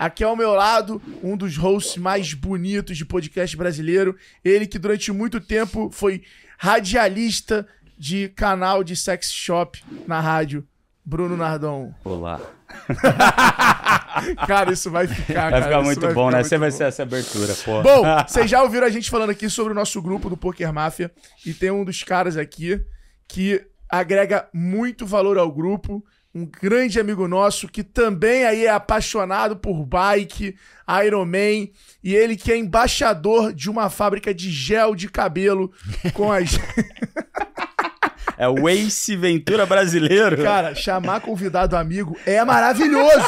Aqui ao meu lado, um dos hosts mais bonitos de podcast brasileiro. Ele que durante muito tempo foi radialista de canal de sex shop na rádio. Bruno Nardon. Olá. cara, isso vai ficar, Vai ficar muito vai bom, ficar né? Você vai ser essa abertura, pô. Bom, vocês já ouviram a gente falando aqui sobre o nosso grupo do Poker Máfia e tem um dos caras aqui que agrega muito valor ao grupo, um grande amigo nosso que também aí é apaixonado por bike, Ironman, e ele que é embaixador de uma fábrica de gel de cabelo com as É o Ace Ventura brasileiro. Cara, chamar convidado amigo é maravilhoso.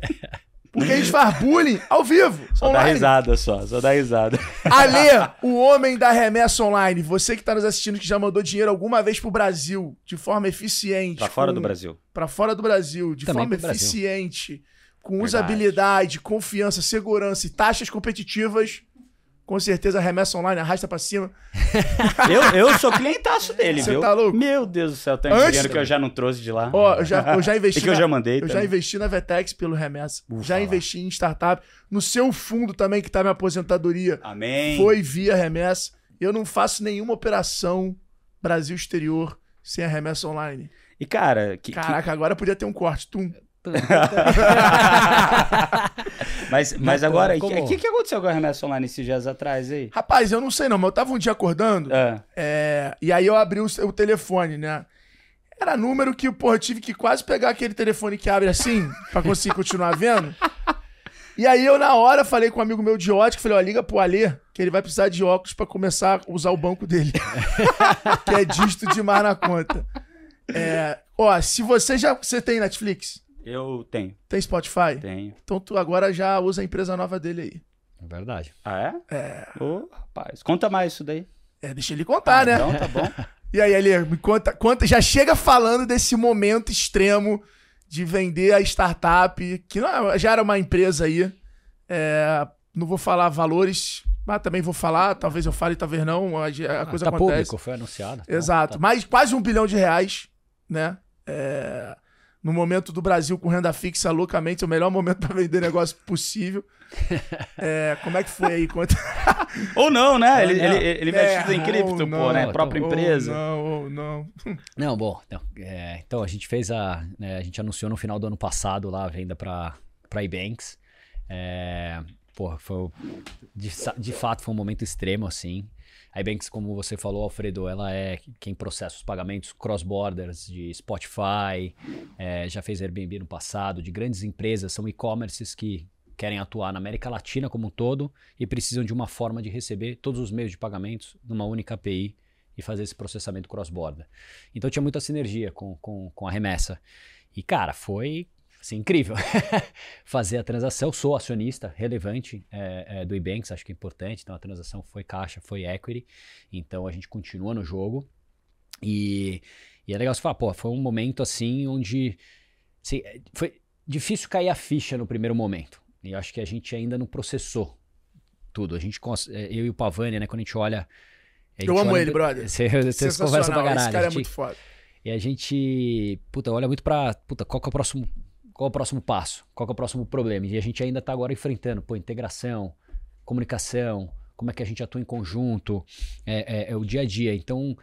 Porque a gente faz bullying ao vivo. só dá online. risada só, só dá risada. Alê, o homem da remessa online. Você que tá nos assistindo, que já mandou dinheiro alguma vez pro Brasil, de forma eficiente. Pra fora com- do Brasil. Pra fora do Brasil, de Também forma Brasil. eficiente, com Verdade. usabilidade, confiança, segurança e taxas competitivas. Com certeza a remessa online arrasta pra cima. Eu, eu sou clientaço dele, Você viu? tá louco? Meu Deus do céu, tem Antes- dinheiro que eu já não trouxe de lá. Ó, eu já, eu já investi. E que eu já mandei Eu já também. investi na Vetex pelo remessa. Ufa já lá. investi em startup. No seu fundo também, que tá minha aposentadoria. Amém. Foi via remessa. Eu não faço nenhuma operação Brasil exterior sem a remessa online. E cara, que, que- Caraca, agora podia ter um corte. Tum. mas, mas Mas, agora, o que, que, aconteceu com a remessa online esses dias atrás aí? Rapaz, eu não sei não, mas eu tava um dia acordando. Ah, é, e aí eu abri o, o telefone, né? Era número que, porra, eu tive que quase pegar aquele telefone que abre assim, pra conseguir continuar vendo. E aí eu, na hora, falei com um amigo meu de ótica, falei, ó, liga pro Alê, que ele vai precisar de óculos pra começar a usar o banco dele. que é disto demais na conta. É, ó, se você já... Você tem Netflix? Eu tenho, Tem Spotify? tenho. Então tu agora já usa a empresa nova dele aí. É verdade. Ah, é? É. Ô, rapaz, conta mais isso daí. É, deixa ele contar, né? Então, tá bom. E aí, Alê, me conta, conta, já chega falando desse momento extremo de vender a startup, que não- já era uma empresa aí. É, não vou falar valores, mas também vou falar, talvez eu fale, talvez não, a, a coisa tá acontece. público, foi anunciado. Então, Exato, tá. mas quase um bilhão de reais, né? É, no momento do Brasil com renda fixa loucamente, o melhor momento para vender negócio possível. É, como é que foi aí? Conta. Ou não, né? Ele, não. ele, ele É, investe tudo em cripto, ou pô, não, né? então- Própria Ou empresa. não, ou não. Não, bom, não, é, então a gente fez a. né, a gente anunciou no final do ano passado lá a venda para para Ebanks. É, porra, foi. De, de fato, foi um momento extremo, assim. A Ebanks, como você falou, Alfredo, ela é quem processa os pagamentos cross-borders de Spotify, é, já fez Airbnb no passado, de grandes empresas, são e-commerces que querem atuar na América Latina como um todo e precisam de uma forma de receber todos os meios de pagamentos numa única API e fazer esse processamento cross-border. Então tinha muita sinergia com, com, com a remessa. E, cara, foi assim, incrível fazer a transação. Sou acionista relevante é, é, do Ebanks, acho que é importante. Então a transação foi caixa, foi equity. Então a gente continua no jogo. E, e é legal você falar, pô, foi um momento assim onde assim, é, foi difícil cair a ficha no primeiro momento. E eu acho que a gente ainda não processou tudo. A gente, é, eu e o Pavani, né, quando a gente olha. a Eu gente amo olha- ele, brother. Você, vocês conversam pra caralho. Esse cara é muito foda. e a gente, puta, olha muito pra, puta, qual que é o próximo, qual é o próximo passo? Qual é o próximo problema? E a gente ainda tá agora enfrentando, pô, integração, comunicação, como é que a gente atua em conjunto, é, é- é o dia a dia. Então,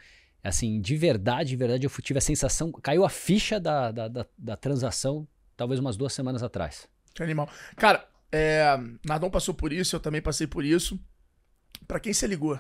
assim, de verdade, de verdade, eu tive a sensação, caiu a ficha da, da, da, da transação talvez umas duas semanas atrás. Que animal. Cara, é, Nardon passou por isso, eu também passei por isso. Pra quem você ligou?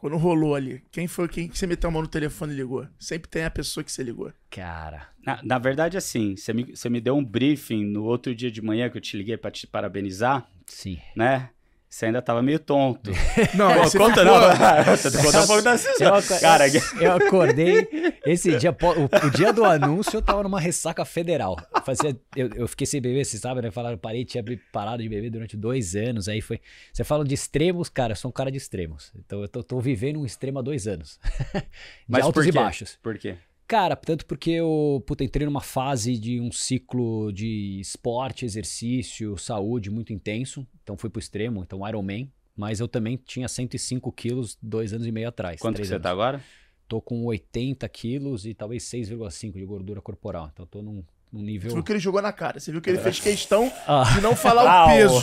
Quando rolou ali, quem foi quem que você meteu a mão no telefone e ligou? Sempre tem a pessoa que você ligou. Cara, Na, na verdade, assim, você me, você me deu um briefing no outro dia de manhã que eu te liguei pra te parabenizar, sim. né? Você ainda tava meio tonto. Não, Pô, conta não. Você conta um pouco da Eu, Cara, eu acordei esse dia, o, o dia do anúncio, eu tava numa ressaca federal. Fazia, eu, eu fiquei sem beber, vocês sabem, né? Falaram, parei, tinha parado de beber durante dois anos. Aí foi. Você fala de extremos, cara, eu sou um cara de extremos. Então eu tô, tô vivendo um extremo há dois anos. de Mas altos por e baixos. Por quê? Cara, tanto porque eu puta, entrei numa fase de um ciclo de esporte, exercício, saúde muito intenso. Então fui pro extremo, então Ironman. Mas eu também tinha 105 quilos dois anos e meio atrás. Quanto que você anos. tá agora? Tô com 80 quilos e talvez 6,5 de gordura corporal. Então tô num, num nível. Você viu que ele jogou na cara. Você viu que ele fez questão Ah. de não falar Ah, o o- peso.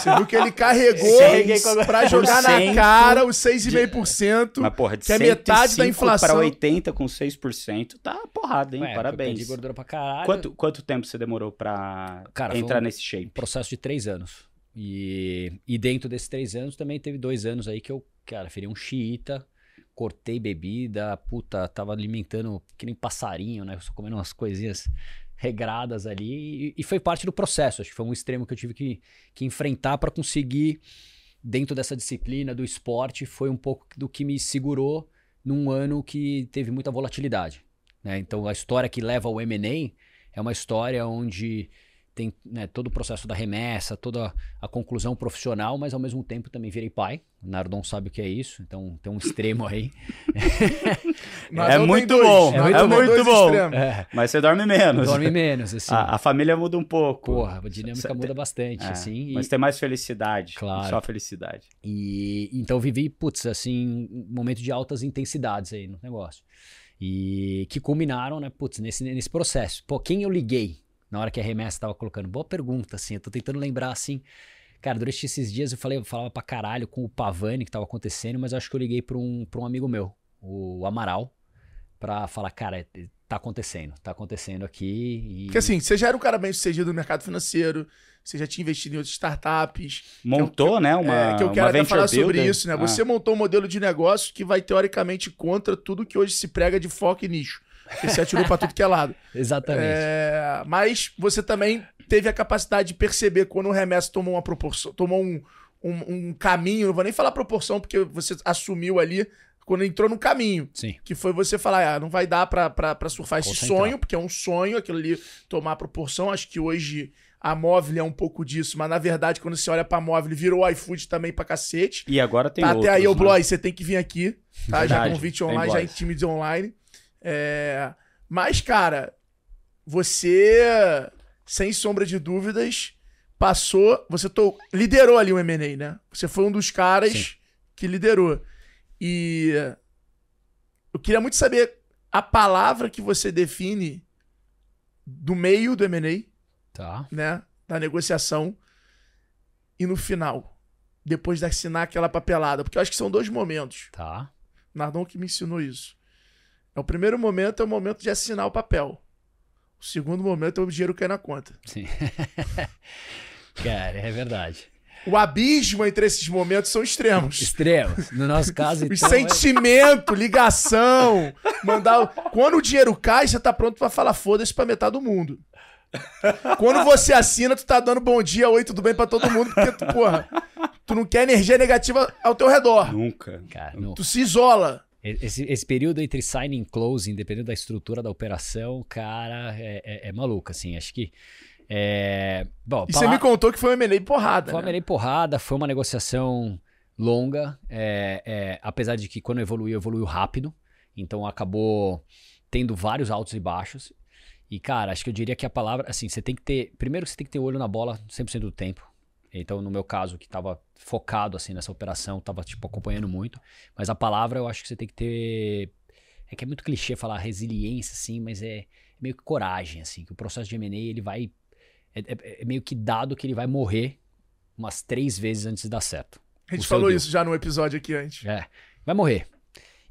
Você viu que ele carregou pra jogar na 100%. cara os 6,5%. Mas, porra, de que é metade da 105 inflação. Pra 80 com 6% tá porrada, hein? Ué, Parabéns. perdi gordura pra caralho. Quanto, quanto tempo você demorou foi entrar um- nesse shape? processo de três anos. E, e dentro desses três anos também teve dois anos aí que eu, cara, virei um xiita, cortei bebida, puta, tava alimentando que nem passarinho, né? Só comendo umas coisinhas regradas ali. E, e foi parte do processo. Acho que foi um extremo que eu tive que, que enfrentar para conseguir, dentro dessa disciplina do esporte, foi um pouco do que me segurou num ano que teve muita volatilidade. Né? Então a história que leva ao M&A é uma história onde tem né, todo o processo da remessa, toda a conclusão profissional, mas ao mesmo tempo também virei pai. O Nardon sabe o que é isso, então tem um extremo aí. É não tem muito dois, bom, é tem muito dois bom. extremos. É, Mas você dorme menos. dorme menos, assim. A, a família muda um pouco. Porra, a dinâmica Cê- muda bastante, É, assim. e- Mas tem mais felicidade. Claro. Só felicidade. E então vivi, putz, assim, um momento de altas intensidades aí no negócio. E que culminaram, né, putz, nesse, nesse processo. Pô, quem eu liguei na hora que a remessa tava colocando? Boa pergunta, assim, eu tô tentando lembrar, assim. Cara, durante esses dias eu falei, eu falava pra caralho com o Pavani que tava acontecendo, mas eu acho que eu liguei pra um, pra um amigo meu, o Amaral, pra falar, cara, tá acontecendo, tá acontecendo aqui. E... Porque assim, você já era um cara bem sucedido no mercado financeiro, você já tinha investido em outras startups. Montou, né? Uma, é, que eu quero uma até falar sobre builder. isso, né? Ah, Você montou um modelo de negócio que vai teoricamente contra tudo que hoje se prega de foco e nicho. Porque você atirou pra tudo que é lado. Exatamente. É, mas você também teve a capacidade de perceber quando o remesso tomou uma proporção, tomou um, um, um caminho, não vou nem falar proporção, porque você assumiu ali quando entrou no caminho. Sim. Que foi você falar, ah, não vai dar pra, pra, pra surfar esse Concentrar. sonho, porque é um sonho aquilo ali tomar proporção. Acho que hoje a móvel é um pouco disso, mas na verdade, quando você olha pra móvel, virou iFood também pra cacete. E agora tem tá outros, até aí, ô né? Bloy, você tem que vir aqui, tá? já Verdade, convite tem online, já em Bloys. times online. É, Mas, cara, você, sem sombra de dúvidas, passou. Você to... liderou ali o MA, né? Você foi um dos caras Sim. que liderou. E eu queria muito saber a palavra que você define do meio do M&A, Tá. né? Da negociação e no final, depois de assinar aquela papelada. Porque eu acho que são dois momentos. Tá. Nardon que me ensinou isso. É o primeiro momento é o momento de assinar o papel. O segundo momento é o dinheiro cair na conta. Sim. Cara, é verdade. O abismo entre esses momentos são extremos. Extremos. No nosso caso, então. é- sentimento, ligação, mandar. o- Quando o dinheiro cai, você tá pronto pra falar foda-se pra metade do mundo. Quando você assina, tu tá dando bom dia, oi, tudo bem pra todo mundo, porque tu, porra, tu não quer energia negativa ao teu redor. Nunca. Cara, no- Tu se isola. Esse, esse período entre signing e closing, dependendo da estrutura da operação, cara, é, é- é maluco, assim. Acho que. É... Bom, E você me contou que foi um M&A porrada. Foi uma né? meio porrada, foi uma negociação longa, é, é, apesar de que quando evoluiu, evoluiu rápido. Então acabou tendo vários altos e baixos. E, cara, acho que eu diria que a palavra, assim, você tem que ter. Primeiro você tem que ter olho na bola 100% do tempo. Então, no meu caso, que tava focado, assim, nessa operação, tava, tipo, acompanhando muito. Mas a palavra eu acho que você tem que ter. É que é muito clichê falar resiliência, assim, mas é meio que coragem, assim, que o processo de M&A, ele vai. É, é- é meio que dado que ele vai morrer umas três vezes antes de dar certo. A gente falou deal. isso já no episódio aqui antes. É, vai morrer.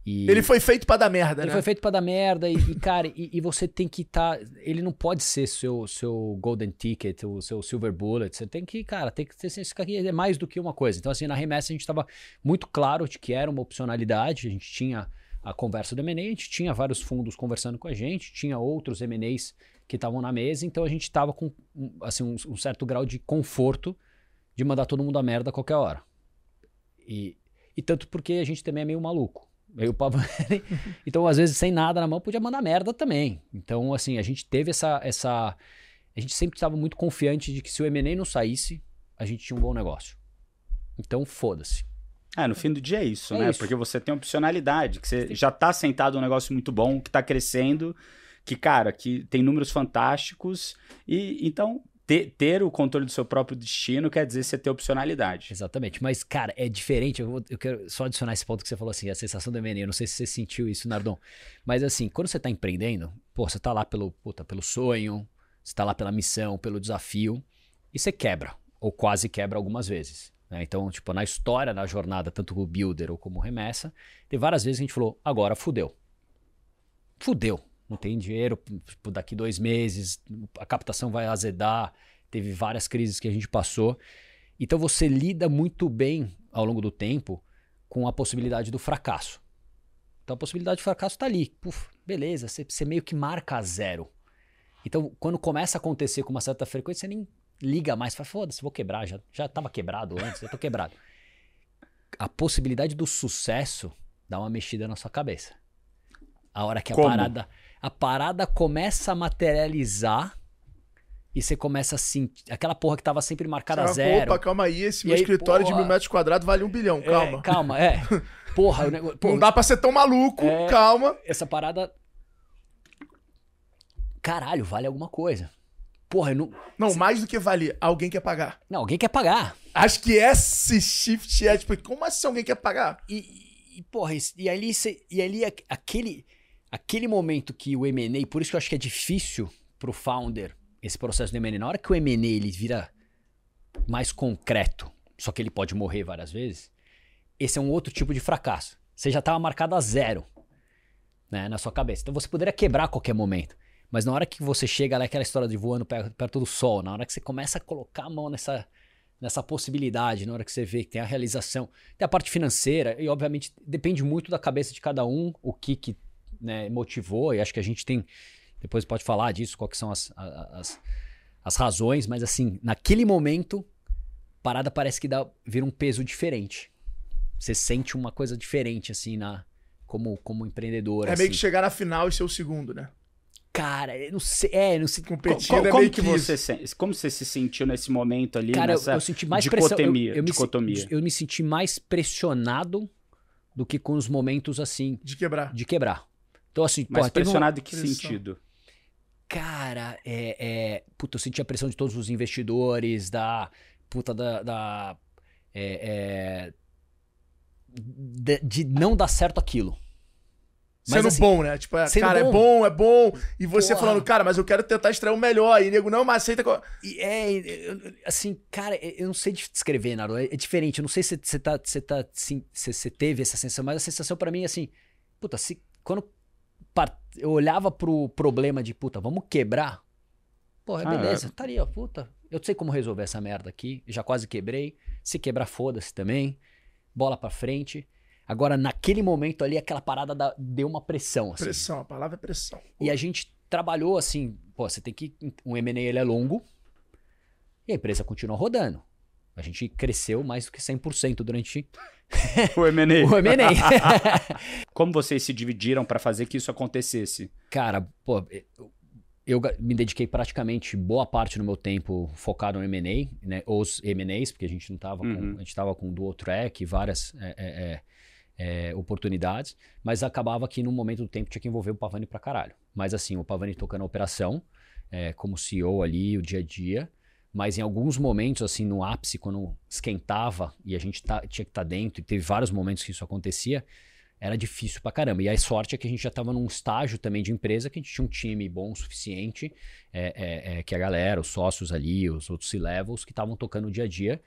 E Ele foi feito pra dar merda, ele né? foi feito pra dar merda e, e, cara, e, e você tem que estar. ele não pode ser seu, seu golden ticket, o seu silver bullet. Você tem que, cara, tem que ter isso aqui é mais do que uma coisa. Então, assim, na remessa a gente estava muito claro de que era uma opcionalidade. A gente tinha a conversa do M&A, a gente tinha vários fundos conversando com a gente, tinha outros M&As que estavam na mesa, então a gente estava com assim, um, um certo grau de conforto de mandar todo mundo a merda a qualquer hora. E, e tanto porque a gente também é meio maluco. Meio pavane. então, às vezes, sem nada na mão, podia mandar merda também. Então, assim, a gente teve essa. essa a gente sempre estava muito confiante de que se o M&A não saísse, a gente tinha um bom negócio. Então, foda-se. É, no fim do dia é isso, É né? isso. Porque você tem opcionalidade, que você já tá sentado num negócio muito bom, que tá crescendo, que, cara, que tem números fantásticos. E então, ter, ter o controle do seu próprio destino quer dizer você ter opcionalidade. Exatamente. Mas, cara, é diferente. Eu, vou- eu quero só adicionar esse ponto que você falou assim, a sensação do M&A. Eu não sei se você sentiu isso, Nardon. Mas, assim, quando você tá empreendendo, pô, você tá lá pelo, puta, pelo sonho, Você tá lá pela missão, pelo desafio, e você quebra, ou quase quebra algumas vezes. né? Então, tipo, na história, na jornada, tanto o Builder ou como Remessa, tem várias vezes que a gente falou, agora fudeu. Fudeu. Não tem dinheiro, tipo, daqui dois meses, a captação vai azedar. Teve várias crises que a gente passou. Então você lida muito bem ao longo do tempo com a possibilidade do fracasso. Então a possibilidade de fracasso está ali. Puf, beleza, você, você meio que marca zero. Então quando começa a acontecer com uma certa frequência, você nem liga mais. Fala, foda-se, vou quebrar. Já, já tava quebrado antes, já tô quebrado. A possibilidade do sucesso dá uma mexida na sua cabeça. A hora que a Como? parada, a parada começa a materializar e você começa a sentir. Aquela porra que tava sempre marcada a Você zero. Opa, calma aí, esse E meu aí, escritório de porra. mil metros quadrados vale um bilhão, É, calma. calma, é. Porra, o negócio. Não dá pra ser tão maluco, É. calma. essa parada. Caralho, vale alguma coisa. Porra, eu não. Não, mais do que valer, alguém quer pagar. Não, alguém quer pagar. Acho que esse shift é tipo, como assim alguém quer pagar? E, e porra, e ali, cê- e ali aquele, aquele momento que o M&A, por isso que eu acho que é difícil pro founder esse processo do M&A, na hora que o M&A ele vira mais concreto, só que ele pode morrer várias vezes, esse é um outro tipo de fracasso. Você já estava marcado a zero né, na sua cabeça. Então você poderia quebrar a qualquer momento. Mas na hora que você chega lá, aquela história de voando perto, perto do sol, na hora que você começa a colocar a mão nessa, nessa possibilidade, na hora que você vê que tem a realização, tem a parte financeira, e obviamente depende muito da cabeça de cada um, o que, que né, motivou, e acho que a gente tem, depois pode falar disso, quais que são as, as, as razões, mas assim, naquele momento, parada parece que dá, vira um peso diferente. Você sente uma coisa diferente, assim, na, como, como empreendedor. É assim. meio que chegar na final e ser o segundo, né? Cara, eu não sei. É, não sei. Competindo Qual- é como meio que que você se- como você se sentiu nesse momento ali Cara, eu, nessa eu senti mais pressão. Eu, dicotomia, eu, me, se- dicotomia? eu me senti mais pressionado do que com os momentos assim De quebrar. de quebrar. Então, assim, Mas porra, pressionado em que pressão. sentido? Cara, é, é. Puta, eu senti a pressão de todos os investidores, da. Puta, da. da é, é, de, de não dar certo aquilo. Mas, Sendo assim, bom, né? Tipo, é, sendo cara, é bom. bom, é bom. E você Porra. falando, cara, mas eu quero tentar extrair o melhor. E nego, não, mas aceita. E é, assim, cara, eu não sei descrever, Naro. É, é diferente. Eu não sei se você tá, você tá, sim, se você teve essa sensação, mas a sensação pra mim é assim, puta, se quando par- eu olhava pro problema de, puta, vamos quebrar. Porra, Ah, beleza, estaria, puta. Eu sei como resolver essa merda aqui. Já quase quebrei. Se quebrar, foda-se também. Bola pra frente. Agora, naquele momento ali, aquela parada da- deu uma pressão, assim. Pressão, a palavra é pressão. E a gente trabalhou assim, pô, você tem que. Um M&A ele é longo e a empresa continua rodando. A gente cresceu mais do que 100% durante O M&A. o M&A. Como vocês se dividiram para fazer que isso acontecesse? Cara, pô, eu- me dediquei praticamente boa parte do meu tempo focado no M&A, né? Os M&As, porque a gente não tava Uhum. com, a gente tava com dual track, várias é, é, é, é, oportunidades, mas acabava que no momento do tempo tinha que envolver o Pavani pra caralho. Mas assim, o Pavani tocando a operação, é, como CEO ali, o dia a dia, mas em alguns momentos, assim, no ápice, quando esquentava e a gente tá- tinha que estar dentro, e teve vários momentos que isso acontecia, era difícil pra caramba. E a sorte é que a gente já estava num estágio também de empresa que a gente tinha um time bom o suficiente, é, é, é, que a galera, os sócios ali, os outros C-levels que estavam tocando o dia a dia.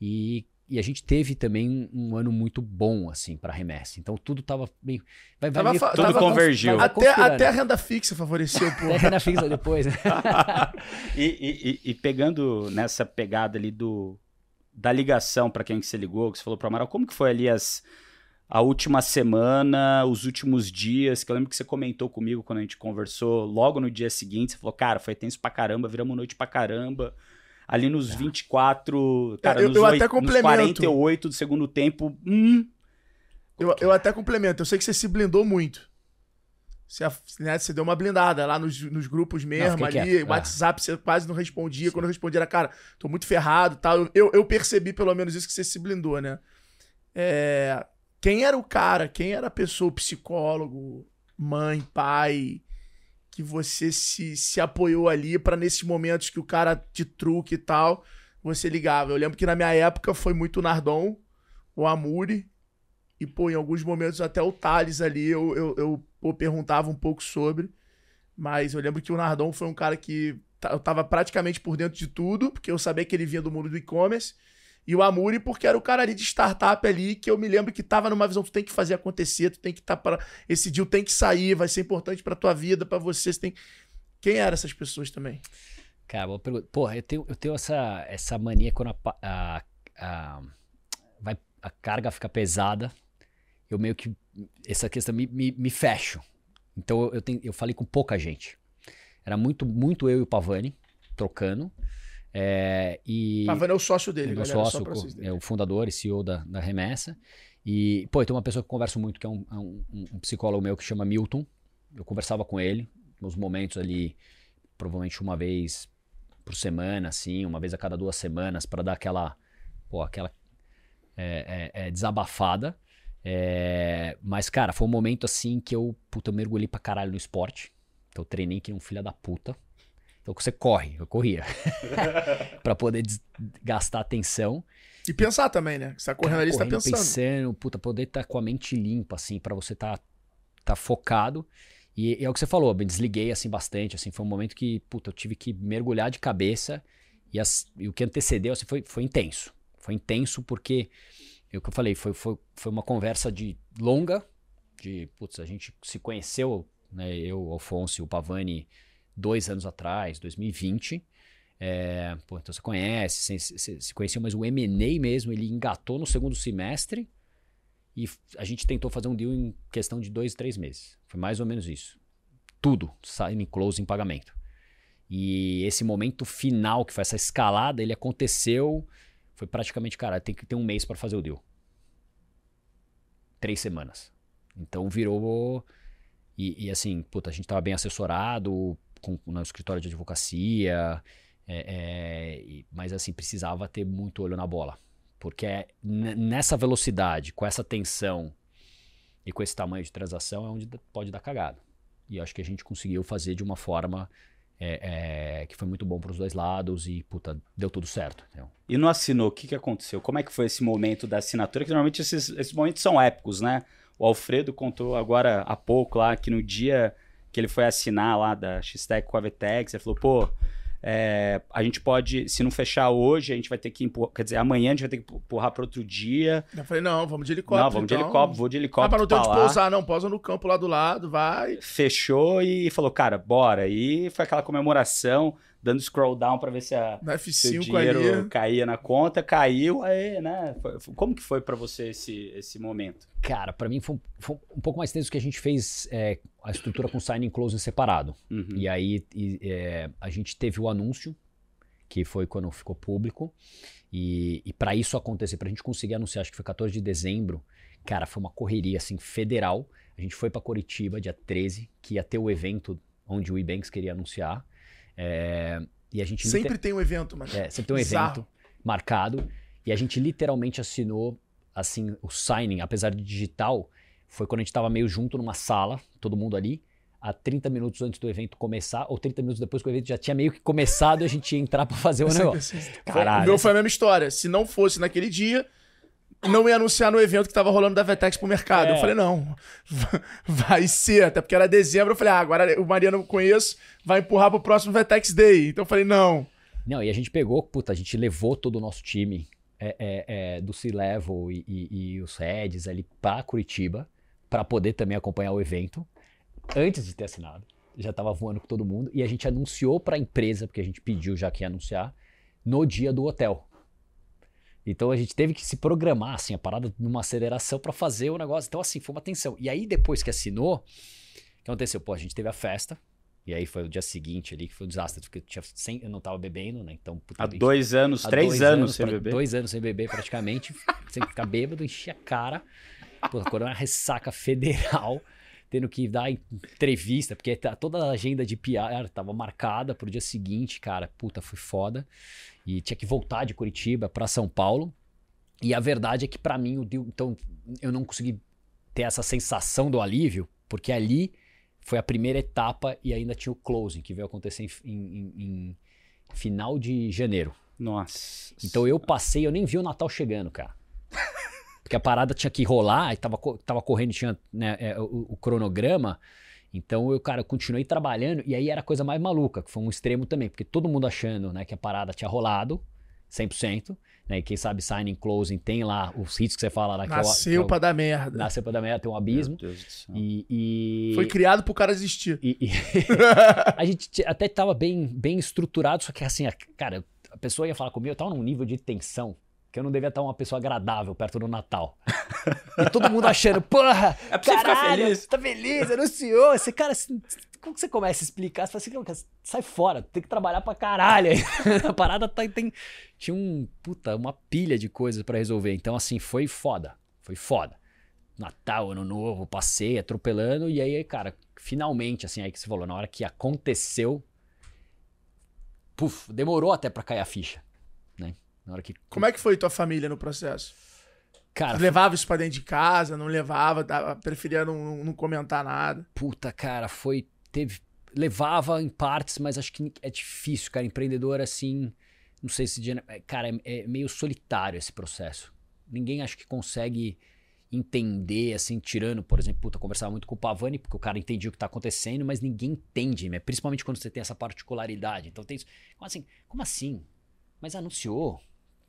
E, e a gente teve também um ano muito bom, assim, pra remessa. Então tudo tava bem. Vai, vai Tava meio- Tudo tava- convergiu. Até, até a renda fixa favoreceu, pô. Até renda fixa depois, né? e, e- e- e pegando nessa pegada ali do da ligação para quem que você ligou, que você falou para Amaral, como que foi ali as a última semana, os últimos dias, que eu lembro que você comentou comigo quando a gente conversou, logo no dia seguinte, você falou, cara, foi tenso pra caramba, viramos noite pra caramba. Ali nos 24, cara, É, eu- nos, eu oit- até nos complemento. 48 do segundo tempo, hum, Eu, eu até complemento. Eu sei que você se blindou muito. Você, né, você deu uma blindada lá nos, nos grupos mesmo, fiquei ali. quieto. WhatsApp, você quase não respondia. Quando eu respondia era, cara, tô muito ferrado e tal. Eu, eu percebi pelo menos isso que você se blindou, né? É, quem era o cara, quem era a pessoa, psicólogo, mãe, pai, que você se, se apoiou ali pra nesses momentos que o cara de truque e tal, você ligava. Eu lembro que na minha época foi muito o Nardon, o Amuri, e, pô, em alguns momentos até o Thales ali eu, eu, eu pô, perguntava um pouco sobre. Mas eu lembro que o Nardon foi um cara que eu tava praticamente por dentro de tudo, porque eu sabia que ele vinha do mundo do e-commerce. E o Amuri, porque era o cara ali de startup ali, que eu me lembro que tava numa visão, tu tem que fazer acontecer, tu tem que estar para esse deal tem que sair, vai ser importante pra tua vida, pra você, você tem Quem eram essas pessoas também? Cara, boa pergunta. Porra, eu tenho, eu tenho essa, essa mania quando a, a, a, vai, a carga fica pesada, eu meio que. Essa questão me, me, me fecho. Então eu, eu, tenho, eu falei com pouca gente. Era muito, muito eu e o Pavani trocando. É, e Pavano é o sócio dele, é meu galera, sócio, vocês é o fundador e CEO da, da Remessa. E, pô, tem uma pessoa que eu converso muito, que é um, é um- um psicólogo meu que chama Milton. Eu conversava com ele nos momentos ali, provavelmente uma vez por semana, assim, uma vez a cada duas semanas, para dar aquela, pô, aquela é, é, é, desabafada. É, mas, cara, foi um momento assim que eu, puta, eu mergulhei pra caralho no esporte. Então eu treinei que um filho da puta. Então você corre, eu corria. pra poder gastar atenção. E pensar também, né? Você tá correndo ali, você tá pensando. pensando, puta, poder estar com a mente limpa, assim, pra você tá, tá focado. E, e é o que você falou, eu desliguei, assim, bastante, assim, foi um momento que, puta, eu tive que mergulhar de cabeça e, as- e o que antecedeu, assim, foi, foi intenso. Foi intenso porque, é o que eu falei, foi, foi, foi uma conversa de longa, de, putz, a gente se conheceu, né, eu, o Alfonso e o Pavani, dois anos atrás, 2020, é, pô, então você conhece, se conheceu, mas o M&A mesmo, ele engatou no segundo semestre e a gente tentou fazer um deal em questão de dois, três meses. Foi mais ou menos isso. Tudo, signing, close em pagamento. E esse momento final, que foi essa escalada, ele aconteceu, foi praticamente, cara, tem que ter um mês para fazer o deal. Três semanas. Então virou... E, e assim, puta, a gente tava bem assessorado com, no escritório de advocacia, é, é, mas assim, precisava ter muito olho na bola. Porque é nessa velocidade, com essa tensão e com esse tamanho de transação é onde pode dar cagada. E acho que a gente conseguiu fazer de uma forma é, é, que foi muito bom para os dois lados e, puta, deu tudo certo. entendeu? E não assinou, o que, que aconteceu? Como é que foi esse momento da assinatura? Que normalmente esses, esses momentos são épicos, né? O Alfredo contou agora há pouco lá que no dia que ele foi assinar lá da X-Tech com a Vetex, ele falou, pô, é, a gente pode, se não fechar hoje, a gente vai ter que empurrar, quer dizer, amanhã a gente vai ter que empurrar para outro dia. Eu falei, não, vamos de helicóptero. não, vamos de então. helicóptero, vou de Ah, helicóptero pra não ter onde pousar, não. Pousa no campo lá do lado, vai. Fechou e falou, cara, bora. E foi aquela comemoração, dando scroll down para ver se a, No seu F5 dinheiro ali. caía na conta, caiu, aí, né? Como que foi pra você esse, esse momento? Cara, para mim foi, um- foi um pouco mais tenso que a gente fez é, a estrutura com signing close separado. Uhum. E aí e, é, a gente teve o anúncio, que foi quando ficou público. E, e para isso acontecer, pra gente conseguir anunciar, acho que foi 14 de dezembro, cara, foi uma correria assim federal. A gente foi para Curitiba dia 13, que ia ter o evento onde o Ebanks queria anunciar. É, e a gente Sempre tem um evento, mano. é, sempre tem um Bizarro. evento marcado. E a gente literalmente assinou, assim, o signing, apesar de digital, foi quando a gente tava meio junto numa sala, todo mundo ali, a 30 minutos antes do evento começar, ou 30 minutos depois que o evento já tinha meio que começado a gente ia entrar pra fazer o Sempre negócio. Caralho. o meu foi a mesma história. Se não fosse naquele dia, não ia anunciar no evento que tava rolando da Vetex pro mercado. É. Eu falei, não, vai ser. Até porque era dezembro. Eu falei, ah, agora o Mariano eu conheço, vai empurrar pro próximo Vetex Day. Então eu falei, não. Não, e a gente pegou, puta, a gente levou todo o nosso time é, é, é, do C-Level e, e- e os heads ali pra Curitiba, pra poder também acompanhar o evento, antes de ter assinado. Já tava voando com todo mundo. E a gente anunciou pra empresa, porque a gente pediu já que ia anunciar, no dia do hotel. Então a gente teve que se programar, assim, a parada numa aceleração pra fazer o negócio. Então, assim, foi uma tensão. E aí, depois que assinou, o que aconteceu? Pô, a gente teve a festa. E aí foi o dia seguinte ali, que foi um desastre, porque eu, tinha, sem, eu não tava bebendo, né? Então, puta, Há dois anos, há três dois anos sem pra- beber. Dois anos sem beber, praticamente. sem ficar bêbado, enchi a cara. Pô, quando uma ressaca federal, tendo que dar entrevista, porque tá- toda a agenda de PR tava marcada pro dia seguinte, cara. Puta, foi foda. E tinha que voltar de Curitiba pra São Paulo. E a verdade é que pra mim, então, eu não consegui ter essa sensação do alívio, porque ali foi a primeira etapa e ainda tinha o closing, que veio acontecer em- em- em final de janeiro. Nossa. Então eu passei, eu nem vi o Natal chegando, cara. Porque a parada tinha que rolar, e tava, tava correndo, tinha né, é, o, o cronograma. Então eu, cara, eu continuei trabalhando e aí era a coisa mais maluca, que foi um extremo também, porque todo mundo achando, né, que a parada tinha rolado 100%, né? E quem sabe signing closing tem lá os hits que você fala lá que é o- Nasceu que é o- pra dar merda. Nasceu pra dar merda, tem um abismo. Meu Deus do céu. E, e- Foi criado pro cara existir. e- e- a gente até tava bem, bem estruturado, só que assim, a- cara, a pessoa ia falar comigo, eu tava num nível de tensão que eu não devia estar uma pessoa agradável perto do Natal. E todo mundo achando, porra, É pra você ficar caralho, feliz." Tá feliz, anunciou. Esse cara, assim, como que você começa a explicar? Você fala assim, "Não, cara, sai fora, tem que trabalhar pra caralho. aí." a parada tá, tem, tinha um, puta, uma pilha de coisas pra resolver. Então, assim, foi foda, foi foda. Natal, Ano Novo, passei atropelando, e aí, cara, finalmente, assim, aí que você falou, na hora que aconteceu, puf, demorou até pra cair a ficha, né? Na hora que. Como é que foi tua família no processo? Cara, levava isso pra dentro de casa, não levava, preferia não, não comentar nada. puta, cara, foi. Teve. Levava em partes, mas acho que é difícil, cara. Empreendedor, assim. Não sei se. Cara, é, é meio solitário esse processo. Ninguém acho que consegue entender, assim, tirando, por exemplo, puta, conversava muito com o Pavani, porque o cara entendia o que tá acontecendo, mas ninguém entende, né? Principalmente quando você tem essa particularidade. Então tem isso. Como assim? Como assim? Mas anunciou?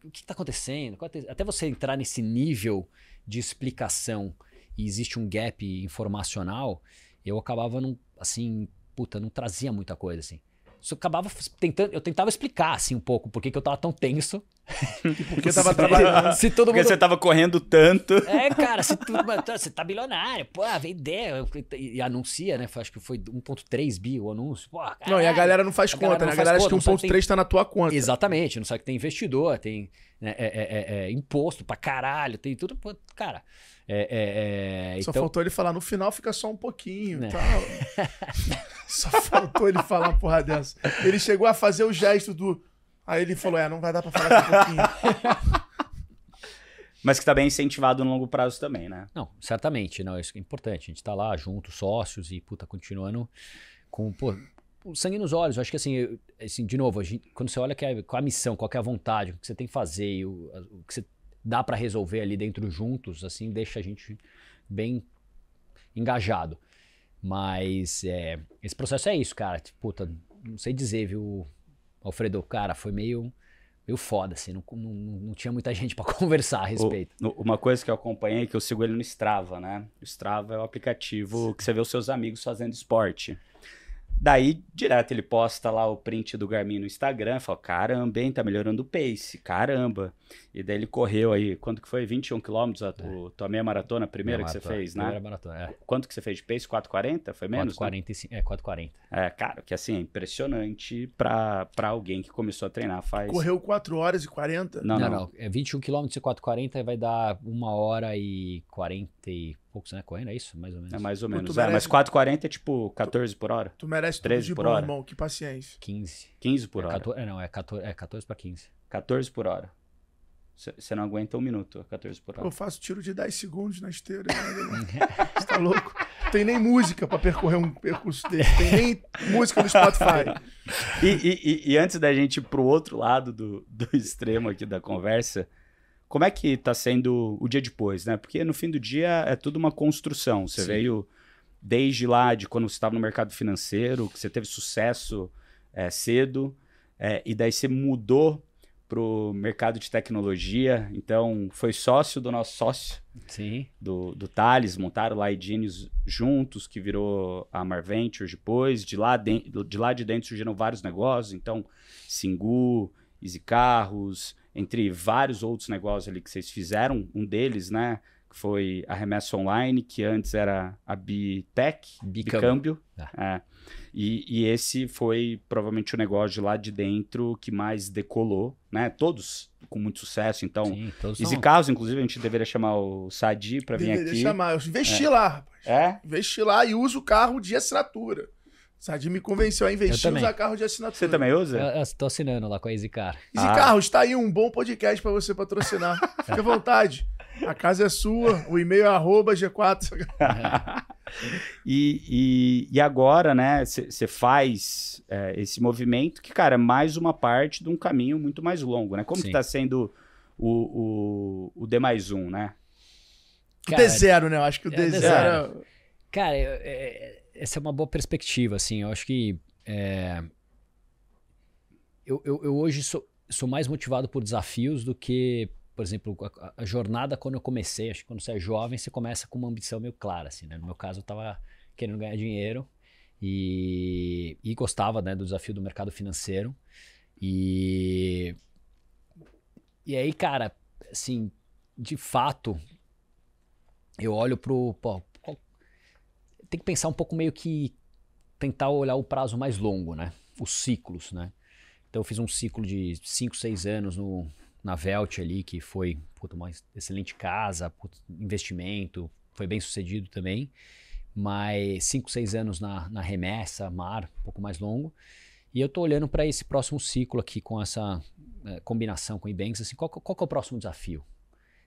O que tá acontecendo? É- Até você entrar nesse nível de explicação e existe um gap informacional, eu acabava não, assim, puta, não trazia muita coisa, assim. Isso eu acabava tentando, eu tentava explicar, assim, um pouco por que que eu tava tão tenso. Porque tava trabalhando. Se todo Porque mundo você tava correndo tanto. é, cara, se tu, tá- você tá bilionário, pô, vender, e, e anuncia, né? Foi- Acho que foi 1.3 bi o anúncio. Pô, Não, e a caralho. galera não faz A conta, né? A galera acha conta, que não sabe que 1.3 tá na tua conta. Exatamente, não sabe que tem investidor, tem né, é, é, é, é, imposto pra caralho, tem tudo, pô, cara. É, é, é, Só então, faltou ele falar, no final fica só um pouquinho e Né. tal. só faltou ele falar uma porra dessa. Ele chegou a fazer o gesto do. Aí ele falou: é, não vai dar pra falar um pouquinho. Mas que tá bem incentivado no longo prazo também, né? Não, certamente, não, isso é importante. A gente tá lá junto, sócios e, puta, continuando com, pô, o sangue nos olhos. Eu acho que assim, eu- assim de novo, a gente- quando você olha que é, qual a missão, qual é a vontade, o que você tem que fazer e o, o que você dá pra resolver ali dentro juntos, assim, deixa a gente bem engajado. Mas é, esse processo é isso, cara. Tipo, Puta, não sei dizer, viu, Alfredo? Cara, foi meio, meio foda, assim. Não, não, não tinha muita gente pra conversar a respeito. O- uma coisa que eu acompanhei é que eu sigo ele no Strava, né? O Strava é o aplicativo que você vê os seus amigos fazendo esporte. Daí, direto, ele posta lá o print do Garmin no Instagram, fala, caramba, hein, tá melhorando o pace, caramba. E daí ele correu aí, quanto que foi? 21 quilômetros, a tu- tua meia maratona, a primeira que você Maratona, fez, né? Primeira maratona, é. Quanto que você fez de pace? 4,40? Foi menos, né? 4,45, é, 4,40. É, cara, que assim, é impressionante pra, pra alguém que começou a treinar faz... Correu 4 horas e 40. Não, Não, não, não, É 21 km e 4,40 vai dar 1 hora e 40 e poucos, né? Correndo, é isso? Mais ou menos. É mais ou Pô, tu menos. É, mas merece- 4,40 é tipo 14 por hora? Tu merece tudo 13 de por bom, hora. irmão. Que paciência. 15. 15 por é, hora. 14, é, não, é 14, é 14 para 15. 14 por hora. Você não aguenta um minuto, 14 por hora. Eu faço tiro de 10 segundos na esteira. né? Você tá louco? Tem nem música pra percorrer um percurso desse. Tem nem música no Spotify. E, e- e- e antes da gente ir pro outro lado do, do extremo aqui da conversa, como é que tá sendo o dia depois, né? Porque no fim do dia é tudo uma construção. Você Sim. veio desde lá de quando você estava no mercado financeiro, que você teve sucesso é, cedo, é, e daí você mudou pro mercado de tecnologia, então foi sócio do nosso sócio, Sim. do, do Thales, montaram lá a Genius juntos, que virou a Marventure depois. De lá, de, de lá de dentro surgiram vários negócios, então Singu, Easy Carros, entre vários outros negócios ali que vocês fizeram. Um deles, né, que foi a Remessa Online, que antes era a Bitec, Bicâmbio. Bicâmbio. É. E, e esse foi provavelmente o negócio de lá de dentro que mais decolou, né? Todos com muito sucesso, então... Sim, todos Easy são- Carros, inclusive, a gente deveria chamar o Sadi pra vir Deveria aqui. chamar. Eu investi lá, rapaz. É? Investi lá e uso o carro de assinatura. Sadi me convenceu a investir e usar carro de assinatura. Você também usa? Eu, eu tô assinando lá com a EasyCar. Easy Ah. Carros, tá aí um bom podcast pra você patrocinar. Fique à vontade. A casa é sua, o e-mail é arroba G4. E, e, e agora, né, você faz é, esse movimento que, cara, é mais uma parte de um caminho muito mais longo, né? Como Sim. que tá sendo o, o, o D mais um, né? O D0, né? Eu acho que o É, D0 D0. Cara, eu- é- essa é uma boa perspectiva, assim. Eu acho que é, eu, eu, eu, hoje sou, sou mais motivado por desafios do que, por exemplo, a, a, jornada quando eu comecei. Acho que quando você é jovem, você começa com uma ambição meio clara, assim, né? No meu caso, eu estava querendo ganhar dinheiro e, e gostava né, do desafio do mercado financeiro. E, e aí, cara, assim, de fato, eu olho pro. Pô, tem que pensar um pouco meio que tentar olhar o prazo mais longo, né? Os ciclos, né? Então eu fiz um ciclo de 5, 6 anos no, na Velt ali, que foi puta, uma excelente casa, investimento, foi bem sucedido também. Mas 5, 6 anos na, na remessa, mar, um pouco mais longo. E eu estou olhando para esse próximo ciclo aqui com essa é, combinação com o Ebanks, assim, qual, qual é o próximo desafio?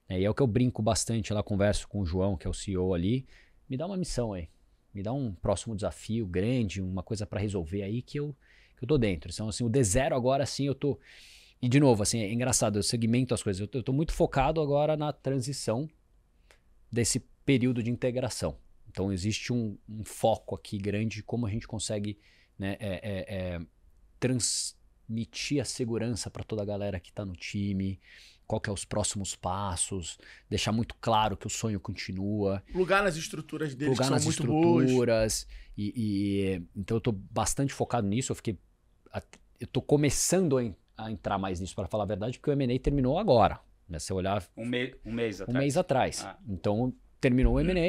É, e é o que eu brinco bastante lá, converso com o João, que é o CEO ali. Me dá uma missão aí. Me dá um próximo desafio grande, uma coisa para resolver aí que eu, que eu tô dentro. Então, assim, o D0 agora, sim, eu tô. E de novo, assim, é engraçado, eu segmento as coisas. Eu tô, eu tô muito focado agora na transição desse período de integração. Então, existe um, um foco aqui grande de como a gente consegue né, é, é, é transmitir a segurança para toda a galera que está no time, qual que é os próximos passos, deixar muito claro que o sonho continua. Plugar nas estruturas deles plugar nas estruturas. E, e, então eu estou bastante focado nisso. Eu fiquei, eu estou começando a, a, entrar mais nisso para falar a verdade, porque o M&A terminou agora. Né? Se olhar um, me, um mês atrás. Um mês atrás. Ah. Então terminou o M&A,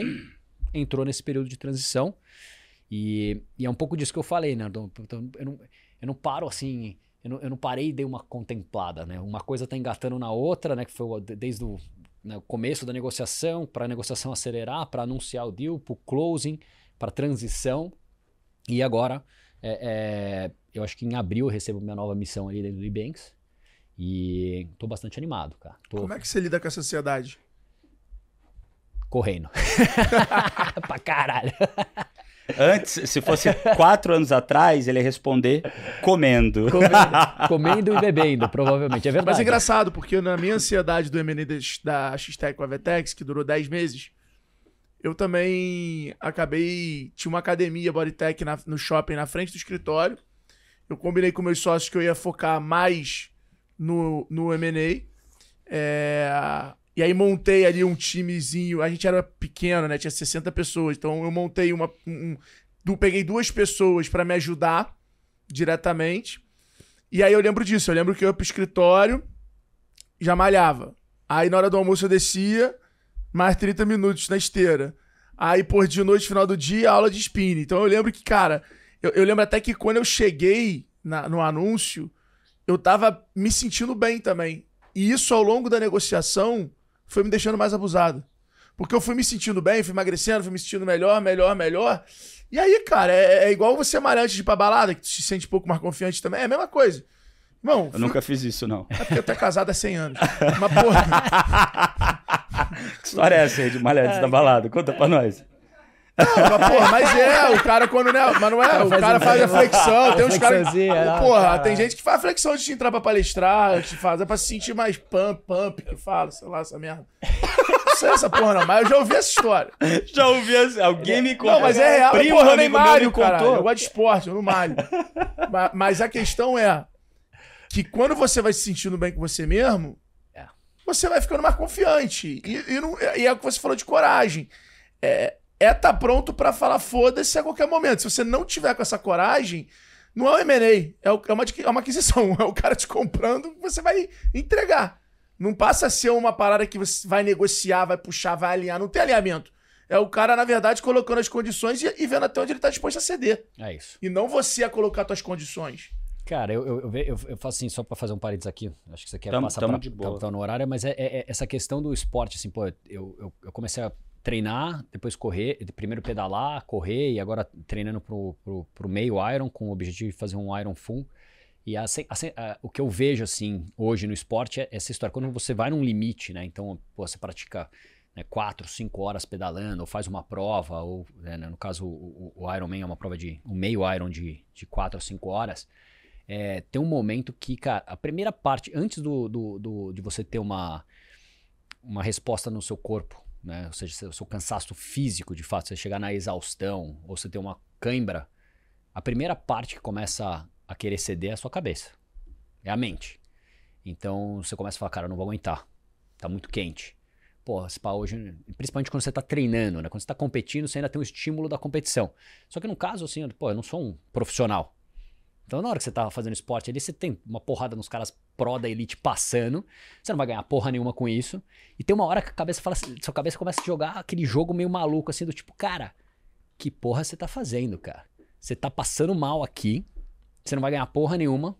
entrou nesse período de transição. E, e, é um pouco disso que eu falei, né? Eu não, eu não paro assim eu não, eu não parei e dei uma contemplada, né? Uma coisa está engatando na outra, né? Que foi desde o né, começo da negociação, para a negociação acelerar, para anunciar o deal, para o closing, para transição. E agora, é, é, eu acho que em abril eu recebo minha nova missão ali dentro do Ebanks. E tô bastante animado, cara. Tô... Como é que você lida com essa ansiedade? Correndo. pra caralho. Antes, se fosse quatro anos atrás, ele ia responder comendo. Comendo, comendo e bebendo, provavelmente. É verdade. Mas é engraçado, porque na minha ansiedade do MN da X-Tech com a Vetex, que durou 10 meses, eu também acabei. Tinha uma academia Bodytech na, no shopping na frente do escritório. Eu combinei com meus sócios que eu ia focar mais no, no MA. É, e aí montei ali um timezinho. A gente era pequeno, né? Tinha 60 pessoas. Então eu montei uma. Um, um, peguei duas pessoas para me ajudar diretamente. E aí eu lembro disso. Eu lembro que eu ia pro escritório, já malhava. Aí na hora do almoço eu descia, mais 30 minutos na esteira. Aí, por de noite, final do dia, aula de spinning. Então eu lembro que, cara, eu, eu lembro até que quando eu cheguei na, no anúncio, eu tava me sentindo bem também. E isso ao longo da negociação foi me deixando mais abusado. Porque eu fui me sentindo bem, fui emagrecendo, fui me sentindo melhor, melhor, melhor. E aí, cara, é, é igual você malhar antes de ir pra balada, que tu se sente um pouco mais confiante também. É a mesma coisa. Irmão, eu fui... nunca fiz isso, não. É porque eu tô casado há 100 anos. Mas, porra. que história é essa aí de malhar antes da balada? Conta pra nós. Não, mas, porra, mas é, o cara quando. Né, mas não é, o cara faz a flexão, tem uns caras. Porra, cara. tem gente que faz flexão antes de entrar pra palestrar, antes de fazer pra se sentir mais pump, pump, que fala, sei lá, essa merda. Não sei essa porra, não, mas eu já ouvi essa história. Já ouvi essa. Alguém me contou. Não, mas é real, Primo, porra, eu nem malho, cara. Eu gosto de esporte, eu não malho. mas, mas a questão é que quando você vai se sentindo bem com você mesmo, é. você vai ficando mais confiante. E, e, não, e é o que você falou de coragem. É, é estar tá pronto para falar foda-se a qualquer momento. Se você não tiver com essa coragem, não é um M&A, é, uma, é uma aquisição. É o cara te comprando, você vai entregar. Não passa a ser uma parada que você vai negociar, vai puxar, vai alinhar. Não tem alinhamento. É o cara, na verdade, colocando as condições e, e vendo até onde ele está disposto a ceder. É isso. E não você a colocar suas condições. Cara, eu, eu, eu, eu, faço assim, só para fazer um parênteses aqui. Acho que você quer tamo, passar tamo pra, de boa. Tá, tá no horário, mas é, é, é, essa questão do esporte, assim, pô, eu, eu, eu comecei a treinar, depois correr, primeiro pedalar, correr e agora treinando pro, pro, pro meio Iron com o objetivo de fazer um Iron Full. E a, a, a, o que eu vejo assim hoje no esporte é essa história. Quando você vai num limite, né? Então, pô, você pratica né, quatro, cinco horas pedalando, ou faz uma prova, ou né, no caso o, o Ironman é uma prova de um meio Iron de, de quatro a cinco horas. É, tem um momento que, cara, a primeira parte, antes do, do, do, de você ter uma, uma resposta no seu corpo né? Ou seja, o seu cansaço físico, de fato, você chegar na exaustão, ou você ter uma cãibra, a primeira parte que começa a querer ceder é a sua cabeça. É a mente. Então você começa a falar, cara, eu não vou aguentar. Tá muito quente. Pô, esse pá hoje, principalmente quando você tá treinando, né? Quando você tá competindo, você ainda tem o estímulo da competição. Só que no caso, assim, pô, eu não sou um profissional. Então, na hora que você tá fazendo esporte ali, você tem uma porrada nos caras pró da elite passando. Você não vai ganhar porra nenhuma com isso. E tem uma hora que a cabeça fala, sua cabeça começa a jogar aquele jogo meio maluco, assim, do tipo, cara, que porra você tá fazendo, cara? Você tá passando mal aqui, você não vai ganhar porra nenhuma.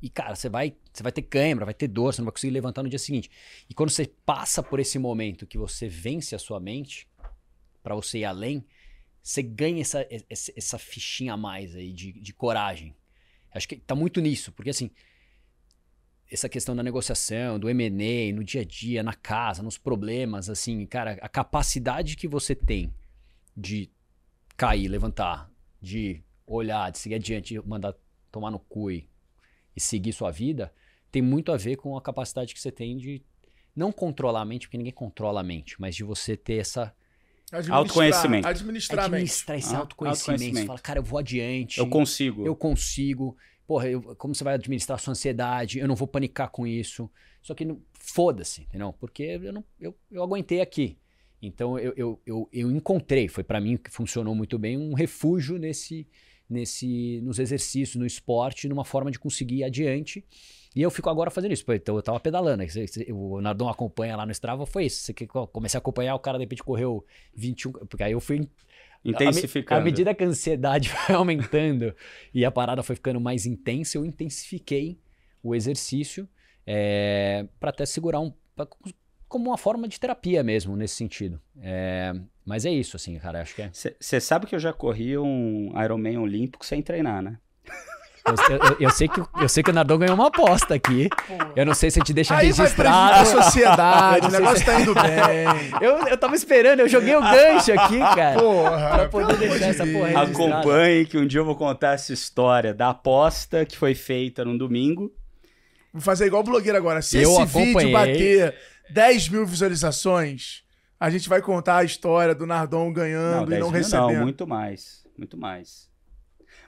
E, cara, você vai, você vai ter câimbra, vai ter dor, você não vai conseguir levantar no dia seguinte. E quando você passa por esse momento que você vence a sua mente, para você ir além, você ganha essa, essa, essa fichinha a mais aí de, de coragem. Acho que tá muito nisso, porque assim, essa questão da negociação, do M&A, no dia a dia, na casa, nos problemas, assim, cara, a capacidade que você tem de cair, levantar, de olhar, de seguir adiante, de mandar tomar no cu e seguir sua vida, tem muito a ver com a capacidade que você tem de não controlar a mente, porque ninguém controla a mente, mas de você ter essa Administrar, Autoconhecimento. Administrar, mente. administrar esse Ah, autoconhecimento. autoconhecimento. Você fala, cara, eu vou adiante. Eu consigo. eu consigo. Porra, eu- como você vai administrar a sua ansiedade? Eu não vou panicar com isso. Só que não- foda-se, entendeu? Porque eu, não, eu, eu aguentei aqui. Então eu, eu, eu, eu encontrei, foi pra mim que funcionou muito bem, um refúgio nesse, nesse, nos exercícios, no esporte, numa forma de conseguir ir adiante. E eu fico agora fazendo isso. Então eu tava pedalando. você- O Nardon acompanha lá no Strava, foi isso. Comecei a acompanhar, o cara de repente correu 21. Porque aí eu fui Intensificando. à medida que a ansiedade foi aumentando e a parada foi ficando mais intensa, eu intensifiquei o exercício para até segurar um. pra- como uma forma de terapia mesmo, nesse sentido. É, mas é isso, assim, cara. Acho que é. Você sabe que eu já corri um Ironman olímpico sem treinar, né? Eu, eu- eu sei, que, eu sei que o Nardon ganhou uma aposta aqui. Eu não sei se a gente deixa Aí vai registrado. prejudicar a sociedade, o não negócio se- tá indo bem. Eu, eu tava esperando, eu joguei o gancho aqui, cara. Porra, Pra poder deixar essa porra registrada. Acompanhe que um dia eu vou contar essa história da aposta que foi feita num domingo. Vou fazer igual o blogueiro agora. Se Eu esse acompanhei. vídeo bater 10 mil visualizações, a gente vai contar a história do Nardon ganhando e 10 não recebendo. Não, muito mais. Muito mais.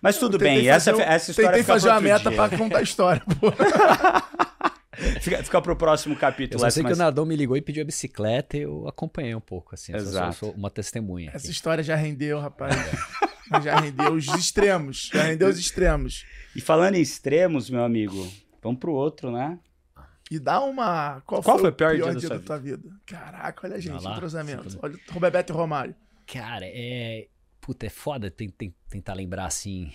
Mas tudo Eu bem, essa, um- essa história Tentei fica fazer uma meta dia. pra contar a história, pô. Fica, fica pro próximo Eu capítulo. só essa, sei que mas- o Nardon me ligou e pediu a bicicleta e eu acompanhei um pouco, assim. Eu sou- Exato. sou uma testemunha. Essa aqui. história já rendeu, rapaz. já rendeu os extremos. Já rendeu os extremos. E falando em extremos, meu amigo, vamos pro outro, né? E dá uma. Qual, Qual foi, foi o pior pior, dia da da tua vida? Caraca, olha a gente, entrosamento. Olha o Roberto e Romário. Cara, é. Puta, é foda ten- tentar lembrar assim.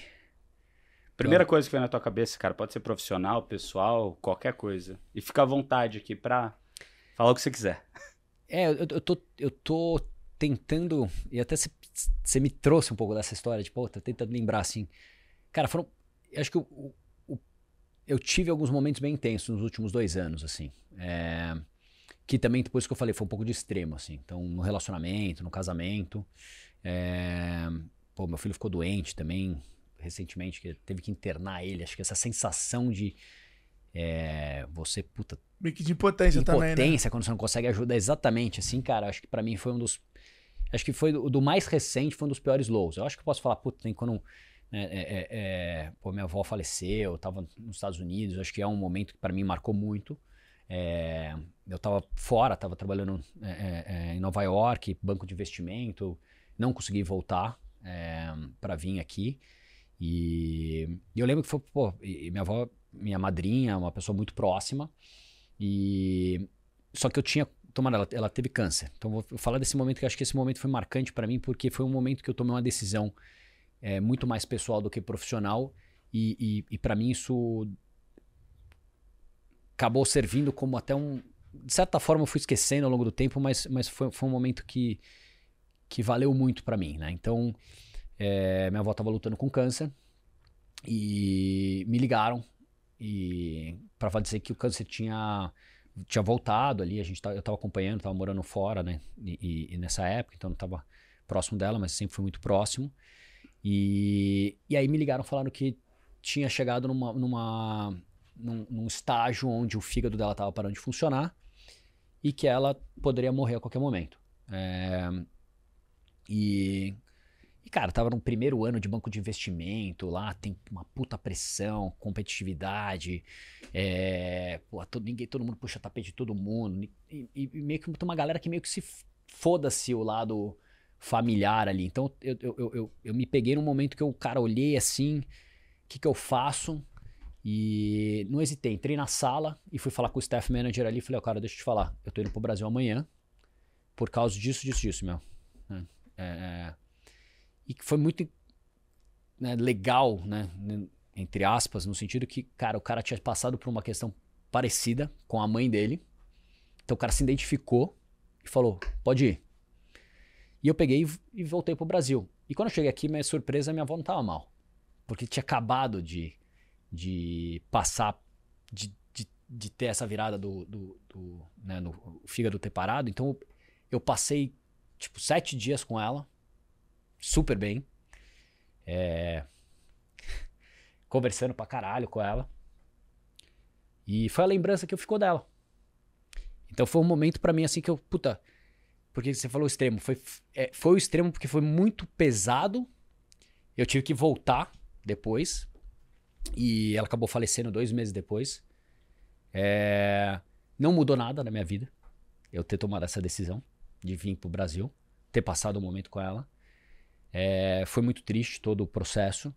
Primeira coisa que vem na tua cabeça, cara, pode ser profissional, pessoal, qualquer coisa. E fica à vontade aqui pra falar o que você quiser. É, eu, eu, tô, eu tô tentando. E até você me trouxe um pouco dessa história, de, pô, tô tentando lembrar assim. Cara, foram. eu Acho que o- o- eu tive alguns momentos bem intensos nos últimos dois anos, assim. É, que também, depois que eu falei, foi um pouco de extremo, assim. Então, no relacionamento, no casamento. É, pô, meu filho ficou doente também, recentemente, que teve que internar ele. Acho que essa sensação de. é, você, puta, Meio que de impotência também, né? impotência quando você não consegue ajudar exatamente assim, cara. Acho que pra mim foi um dos acho que foi o do mais recente, foi um dos piores lows. Eu acho que eu posso falar, puta, tem quando né, é, é, é, pô, minha avó faleceu, eu tava nos Estados Unidos, acho que é um momento que pra mim marcou muito. É, eu tava fora, tava trabalhando é, em Nova York, banco de investimento, não consegui voltar é, para vir aqui. E, e eu lembro que foi, pô, minha avó, minha madrinha, uma pessoa muito próxima. E só que eu tinha tomado, ela, ela teve câncer. Então vou falar desse momento que acho que esse momento foi marcante pra mim porque foi um momento que eu tomei uma decisão é, muito mais pessoal do que profissional e, e, e para mim isso acabou servindo como até um de certa forma eu fui esquecendo ao longo do tempo, mas, mas foi, foi um momento que que valeu muito pra mim, né? Então é, minha avó tava lutando com câncer e me ligaram e para dizer que o câncer tinha tinha voltado ali, a gente tá, eu tava acompanhando, tava morando fora, né? E, e- e nessa época, então não tava próximo dela, mas sempre fui muito próximo. E, e aí me ligaram falando que tinha chegado numa, numa num, num estágio onde o fígado dela tava parando de funcionar e que ela poderia morrer a qualquer momento. É, e, E, cara, tava no primeiro ano de banco de investimento, lá tem uma puta pressão, competitividade, é, pô, todo, ninguém, todo mundo puxa tapete de todo mundo. E, e, e meio que tem uma galera que meio que se foda-se o lado familiar ali. Então eu, eu, eu, eu, eu me peguei num momento que eu, cara, olhei assim, o que, que eu faço? E não hesitei, entrei na sala e fui falar com o staff manager ali. Falei, ó, oh, cara, deixa eu te falar, eu tô indo pro Brasil amanhã por causa disso, disso, disso, meu. É, é, e foi muito né, legal, né, entre aspas, no sentido que, cara, o cara tinha passado por uma questão parecida com a mãe dele. Então o cara se identificou e falou, pode ir. E eu peguei e voltei pro Brasil. E quando eu cheguei aqui, minha surpresa, minha avó não tava mal. Porque tinha acabado de de passar, de, de, de ter essa virada do, do, do né, no fígado ter parado. Então eu passei, tipo, sete dias com ela, super bem. É, conversando pra caralho com ela. E foi a lembrança que eu ficou dela. Então foi um momento para mim assim que eu, puta, porque você falou extremo, foi, é, foi o extremo porque foi muito pesado. Eu tive que voltar depois e ela acabou falecendo dois meses depois. É... Não mudou nada na minha vida eu ter tomado essa decisão de vir pro Brasil, ter passado um momento com ela. É... Foi muito triste todo o processo,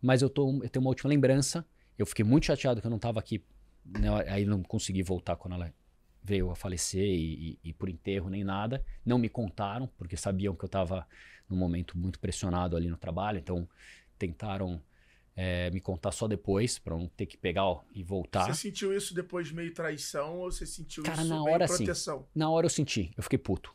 mas eu, tô, eu tenho uma última lembrança. Eu fiquei muito chateado que eu não estava aqui, né? aí não consegui voltar quando ela veio a falecer e, e, e, por enterro nem nada. Não me contaram, porque sabiam que eu estava num momento muito pressionado ali no trabalho, então tentaram é, me contar só depois, pra não ter que pegar ó, e voltar. Você sentiu isso depois meio traição ou você sentiu Cara, isso na meio hora, proteção? Na hora eu senti, eu fiquei puto.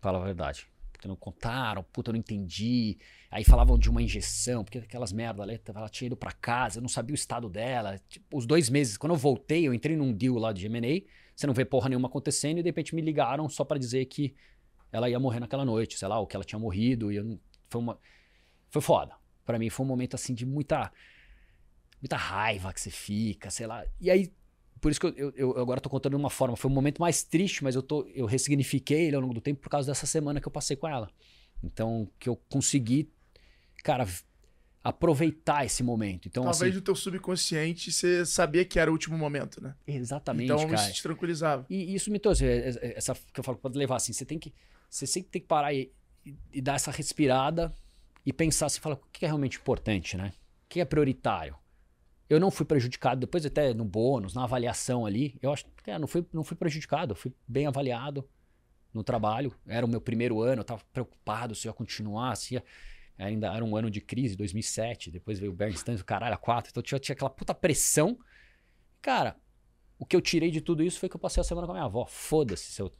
Fala a verdade. Porque não contaram, puta, eu não entendi. Aí falavam de uma injeção, porque aquelas merda ela tinha ido pra casa, eu não sabia o estado dela. Tipo, os dois meses, quando eu voltei, eu entrei num deal lá de M&A, você não vê porra nenhuma acontecendo e de repente me ligaram só para dizer que ela ia morrer naquela noite, sei lá, ou que ela tinha morrido e eu não... Foi uma... Foi foda para mim foi um momento assim de muita muita raiva que você fica, sei lá. E aí por isso que eu, eu, eu agora tô contando de uma forma, foi um momento mais triste, mas eu tô eu ressignifiquei ele ao longo do tempo por causa dessa semana que eu passei com ela. Então que eu consegui, cara, aproveitar esse momento. Então, Talvez assim, no teu subconsciente você sabia que era o último momento, né? Exatamente, então, cara. isso te tranquilizava. E isso me trouxe, é, é, essa que eu falo, pode levar assim, você tem que, você sempre tem que parar e, e, e dar essa respirada e pensar, se fala, o que é realmente importante, né? O que é prioritário? Eu não fui prejudicado, depois até no bônus, na avaliação ali, eu acho que é, não, fui, não fui prejudicado, fui bem avaliado no trabalho. Era o meu primeiro ano, eu estava preocupado se ia continuar, se ia... Ainda era um ano de crise, 2007, depois veio o Bernstein, o caralho, a 4, então tinha, tinha aquela puta pressão. Cara, o que eu tirei de tudo isso foi que eu passei a semana com a minha avó. Foda-se se eu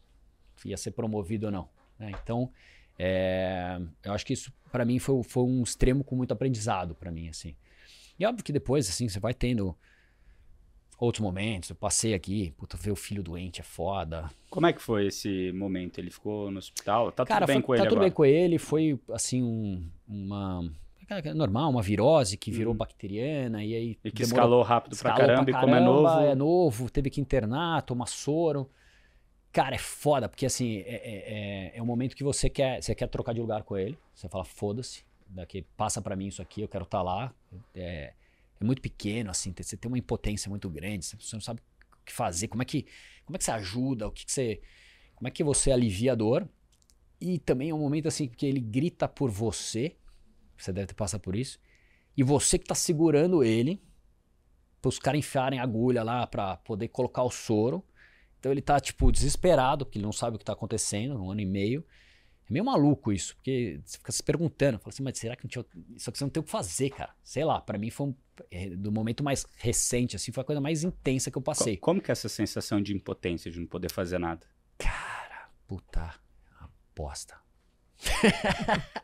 ia ser promovido ou não. Né? Então, é, eu acho que isso para mim foi, foi um extremo com muito aprendizado para mim assim. E óbvio que depois assim você vai tendo outros momentos. Eu passei aqui, puta, ver o filho doente é foda. Como é que foi esse momento? Ele ficou no hospital? Tá Cara, tudo bem foi, com ele Tá tudo agora? bem com ele. Foi assim um, uma normal, uma virose que virou Uhum. bacteriana e aí E que demorou- escalou rápido escalou pra caramba, e como é novo. é novo, teve que internar, tomar soro. Cara, é foda, porque assim, é, é, é, é um momento que você quer, você quer trocar de lugar com ele. Você fala, foda-se, daqui passa pra mim isso aqui, eu quero estar lá. É, é muito pequeno, assim, você tem uma impotência muito grande, você não sabe o que fazer, como é que, como é que você ajuda, o que, que você. Como é que você alivia a dor? E também é um momento assim que ele grita por você. Você deve ter passado por isso. E você que tá segurando ele, para os caras enfiarem agulha lá para poder colocar o soro. Então ele tá, tipo, desesperado, porque ele não sabe o que tá acontecendo, um ano e meio. É meio maluco isso, porque você fica se perguntando, fala assim, mas será que não tinha. Só que você não tem o que fazer, cara. Sei lá, para mim foi um. é, Do momento mais recente, assim, foi a coisa mais intensa que eu Co- passei. Como que é essa sensação de impotência, de não poder fazer nada? Cara, puta, aposta.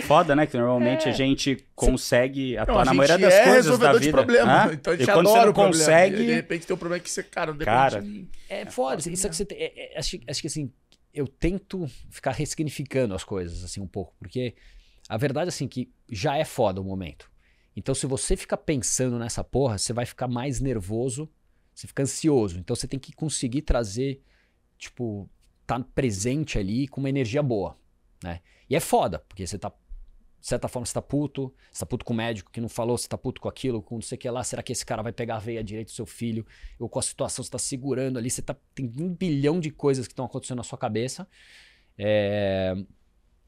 Foda, né? Que É. normalmente a gente consegue atuar Não, a na maioria das é coisas da vida. problema. Então a e gente quando você adora não o problema. consegue, E de repente tem um problema que você, cara, não depende Cara, de mim. É foda, isso é que você tem, é- é- acho, acho que assim, eu tento ficar ressignificando as coisas assim um pouco, porque a verdade assim que já é foda o momento. Então se você ficar pensando nessa porra, você vai ficar mais nervoso, você fica ansioso. Então você tem que conseguir trazer, tipo, tá presente ali com uma energia boa, né? E é foda, porque você tá de certa forma, você tá puto, você tá puto com o médico que não falou, você tá puto com aquilo, com não sei o que lá, será que esse cara vai pegar a veia direito do seu filho? Ou com a situação, você tá segurando ali, você tá, tem um bilhão de coisas que estão acontecendo na sua cabeça. É,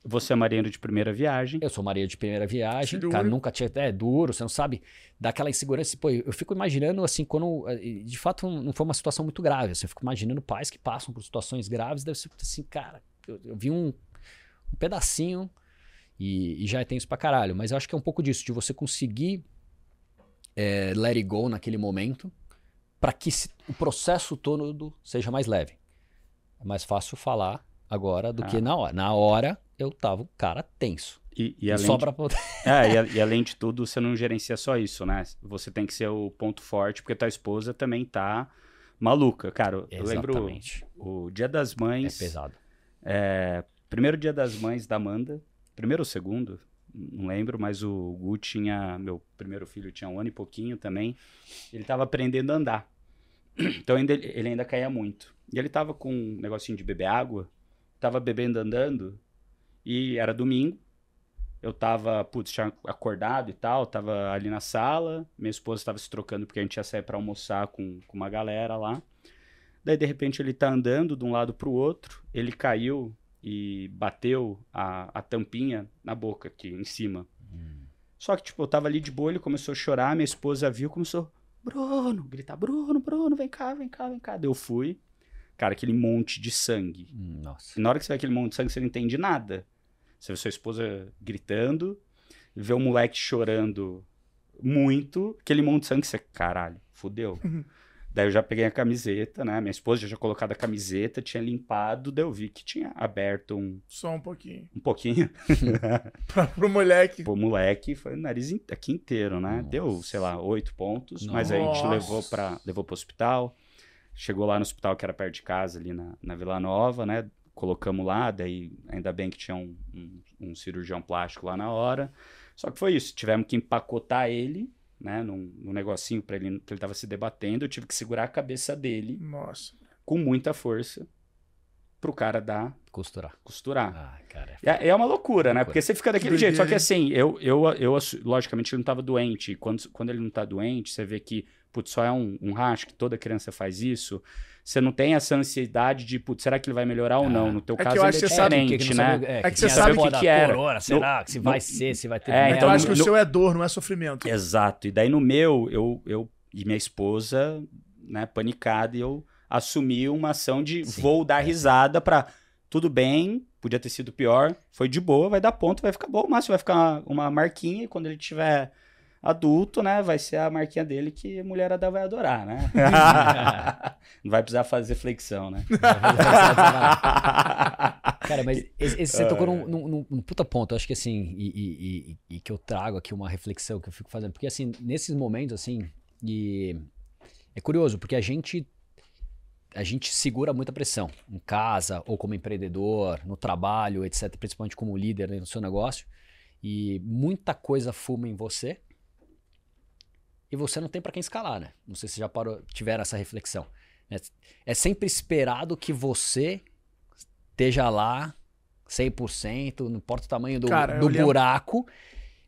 Você é marinheiro de primeira viagem. eu sou Maria de primeira viagem, Duro. cara, nunca tinha. É duro, você não sabe. Dá aquela insegurança. Pô, eu fico imaginando, assim, quando. eh, De fato, não foi uma situação muito grave. Assim, eu fico imaginando pais que passam por situações graves. Deve ser assim, cara, eu, eu vi um, um pedacinho e, e já é tenso pra caralho. Mas eu acho que é um pouco disso, de você conseguir eh, let it go naquele momento, para que o processo todo seja mais leve. É mais fácil falar agora do Ah. que na hora. Na hora, eu tava um cara tenso. E, e além só de- pra poder. É, e, a- e além de tudo, você não gerencia só isso, né? Você tem que ser o ponto forte, porque tua esposa também tá maluca. Cara, eu lembro Exatamente. o Dia das É Mães. pesado. é, primeiro Dia das Mães da Amanda. Primeiro ou segundo? Não lembro, mas o Gu tinha. Meu primeiro filho tinha um ano e pouquinho também. Ele tava aprendendo a andar. Então ainda, ele ainda caía muito. E ele tava com um negocinho de beber água. Tava bebendo andando. E era domingo. Eu tava, putz, tinha acordado e tal, tava ali na sala. Minha esposa tava se trocando porque a gente ia sair pra almoçar com, com uma galera lá. Daí, de repente, ele tá andando de um lado pro outro. Ele caiu e bateu a, a tampinha na boca aqui, em cima. Só que, tipo, eu tava ali de boa, ele começou a chorar, minha esposa viu, começou, Bruno, gritar, Bruno, Bruno, vem cá, vem cá, vem cá. Daí eu fui, cara, aquele monte de sangue. Hum, Nossa. E na hora que você vê aquele monte de sangue, você não entende nada. Você vê sua esposa gritando, vê o moleque chorando muito, aquele monte de sangue, você, caralho, fudeu. daí eu já peguei a camiseta, né? Minha esposa já tinha colocado a camiseta, tinha limpado, daí eu vi que tinha aberto um, Só um pouquinho. um pouquinho Pra, pro moleque. pro moleque, foi o nariz in- aqui inteiro, né? Nossa. Deu, sei lá, oito pontos, mas aí a gente Nossa. levou para levou pro hospital. Chegou lá no hospital que era perto de casa, ali na, na Vila Nova, né? Colocamos lá, daí ainda bem que tinha um, um, um cirurgião plástico lá na hora. Só que foi isso, tivemos que empacotar ele, né? Num, num negocinho para ele, que ele tava se debatendo. Eu tive que segurar a cabeça dele Nossa. com muita força pro cara dar, Costurar. costurar. Ah, cara. É, é uma loucura, né? Loucura. Porque você fica daquele Doideira, jeito. Só que assim, eu, eu, eu logicamente ele não tava doente. Quando, quando ele não tá doente, você vê que, putz, só é um, um racho, que toda criança faz isso. Você não tem essa ansiedade de, putz, será que ele vai melhorar ou Ah. não? No teu É que caso, eu ele acho é que você sabe diferente, que né? sabe- É que que você sabe o que que era. Corona, será No- que se vai no- ser, se vai ter... É, Então, então, eu acho que no- o seu é dor, não é sofrimento. Exato. E daí no meu, eu, eu e minha esposa, né, panicada, e eu assumi uma ação de Sim, vou dar é. risada pra tudo bem, podia ter sido pior, foi de boa, vai dar ponto, vai ficar bom, o máximo vai ficar uma, uma marquinha e quando ele tiver adulto, né, vai ser a marquinha dele que a mulherada vai adorar, né? Não vai precisar fazer flexão, né? Cara, mas esse, esse você tocou num, num- num- num puta ponto. Eu acho que assim, e, e- e- e que eu trago aqui uma reflexão que eu fico fazendo. Porque assim, nesses momentos, assim, e é curioso, porque a gente a gente segura muita pressão em casa, ou como empreendedor, no trabalho, etc. Principalmente como líder né, no seu negócio. E muita coisa fuma em você. E você não tem pra quem escalar, né? Não sei se já parou, tiveram essa reflexão. É, é sempre esperado que você esteja lá 100%, não importa o tamanho do, Cara, do buraco.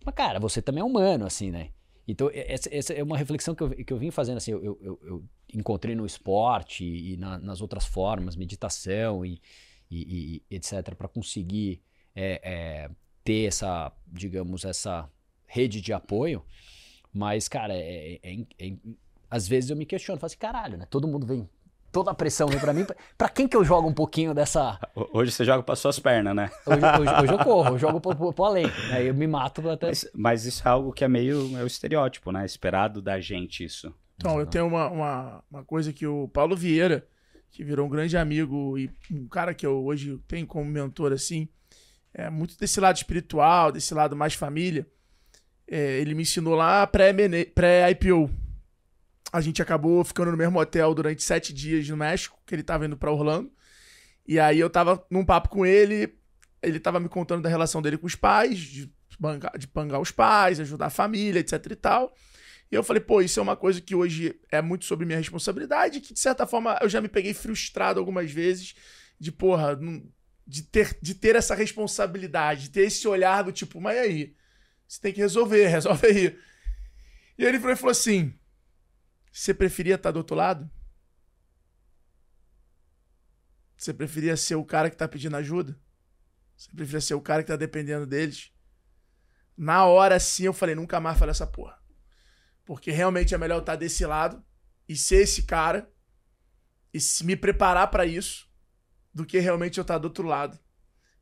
Mas, cara, você também é humano, assim, né? Então, essa, essa é uma reflexão que eu, que eu vim fazendo, assim, eu, eu, eu encontrei no esporte e na- nas outras formas, meditação e, e- e etc., para conseguir é, é, ter essa, digamos, essa rede de apoio. Mas, cara, é, é- é- é- às vezes eu me questiono, falo assim, caralho, né? Todo mundo vem, toda a pressão vem pra mim. pra- Pra quem que eu jogo um pouquinho dessa... Hoje você joga para suas pernas, né? Hoje, hoje- hoje eu corro, eu jogo pro além. Aí eu me mato até... Mas, mas isso é algo que é meio é o estereótipo, né? Esperado da gente isso. Então, eu tenho uma, uma, uma coisa que o Paulo Vieira, que virou um grande amigo e um cara que eu hoje tenho como mentor, assim, é muito desse lado espiritual, desse lado mais família. É, ele me ensinou lá pré-IPO. a gente acabou ficando no mesmo hotel durante sete dias no México, que ele tava indo pra Orlando. E aí eu tava num papo com ele, ele tava me contando da relação dele com os pais, de, bangar, de pangar os pais, ajudar a família, etc e tal. E eu falei, pô, isso é uma coisa que hoje é muito sobre minha responsabilidade, que de certa forma eu já me peguei frustrado algumas vezes de, porra, de ter, de ter essa responsabilidade, de ter esse olhar do tipo, mas aí? Você tem que resolver, resolve aí. E ele falou, falou assim: Você preferia estar do outro lado? Você preferia ser o cara que tá pedindo ajuda? Você preferia ser o cara que tá dependendo deles? Na hora sim eu falei, nunca mais falei essa porra. Porque realmente é melhor eu estar desse lado e ser esse cara e se me preparar para isso do que realmente eu estar do outro lado.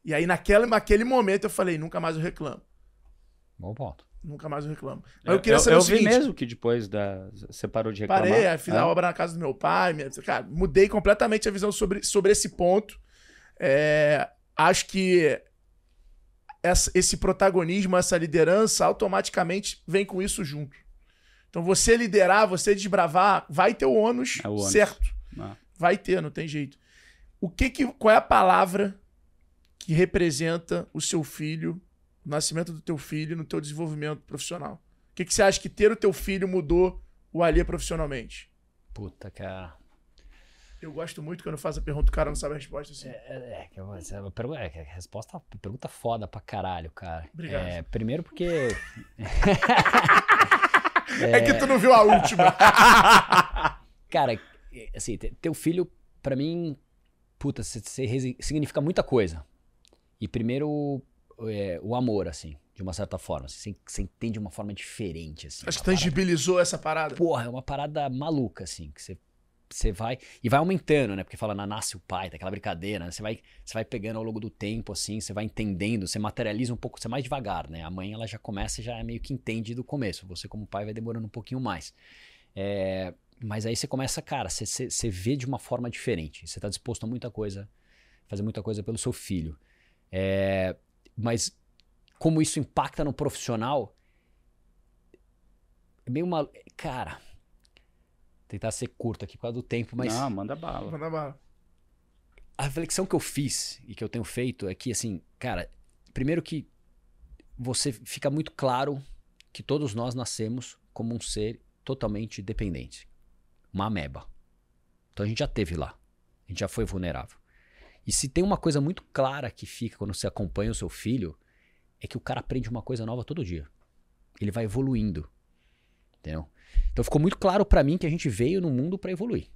E aí naquele, naquele momento eu falei, nunca mais eu reclamo. Bom ponto. Nunca mais eu reclamo. Mas Eu, eu, queria saber eu o vi seguinte. mesmo que depois da. Você parou de reclamar. Parei, fiz É? a obra na casa do meu pai. minha- cara, mudei completamente a visão sobre, sobre esse ponto. É, acho que essa- esse protagonismo, essa liderança, automaticamente vem com isso junto. Então, você liderar, você desbravar, vai ter o ônus, É o ônus. certo. Ah. Vai ter, não tem jeito. O que que, qual é a palavra que representa o seu filho, o nascimento do teu filho no teu desenvolvimento profissional? O que, que você acha que ter o teu filho mudou o Alê profissionalmente? Puta, cara. Eu gosto muito quando eu faço a pergunta, o cara não sabe a resposta assim. É, é, é é, a resposta, pergunta foda pra caralho, cara. Obrigado. É, primeiro porque. É... que tu não viu a última. Cara, é, assim, te- teu filho, pra mim, puta, significa muita coisa. E primeiro, é, o amor, assim, de uma certa forma. Você você entende de uma forma diferente, assim. Acho que uma parada- tangibilizou essa parada. Porra, é uma parada maluca, assim, que você. Você vai. E vai aumentando, né? Porque fala, na nasce o pai, tá aquela brincadeira, né? Você vai, você vai pegando ao longo do tempo, assim, você vai entendendo, você materializa um pouco, você é mais devagar, né? A mãe, ela já começa já meio que entende do começo. Você, como pai, vai demorando um pouquinho mais. É, mas aí você começa, cara, você, você, você vê de uma forma diferente. Você tá disposto a muita coisa, fazer muita coisa pelo seu filho. É, mas como isso impacta no profissional, é meio uma. Cara, tentar ser curto aqui por causa do tempo, mas Não, manda bala. Manda bala. a reflexão que eu fiz e que eu tenho feito é que, assim, cara, primeiro que você fica muito claro que todos nós nascemos como um ser totalmente dependente. Uma ameba. Então a gente já teve lá. A gente já foi vulnerável. E se tem uma coisa muito clara que fica quando você acompanha o seu filho, é que o cara aprende uma coisa nova todo dia. Ele vai evoluindo. Entendeu? Então ficou muito claro pra mim que a gente veio no mundo pra evoluir.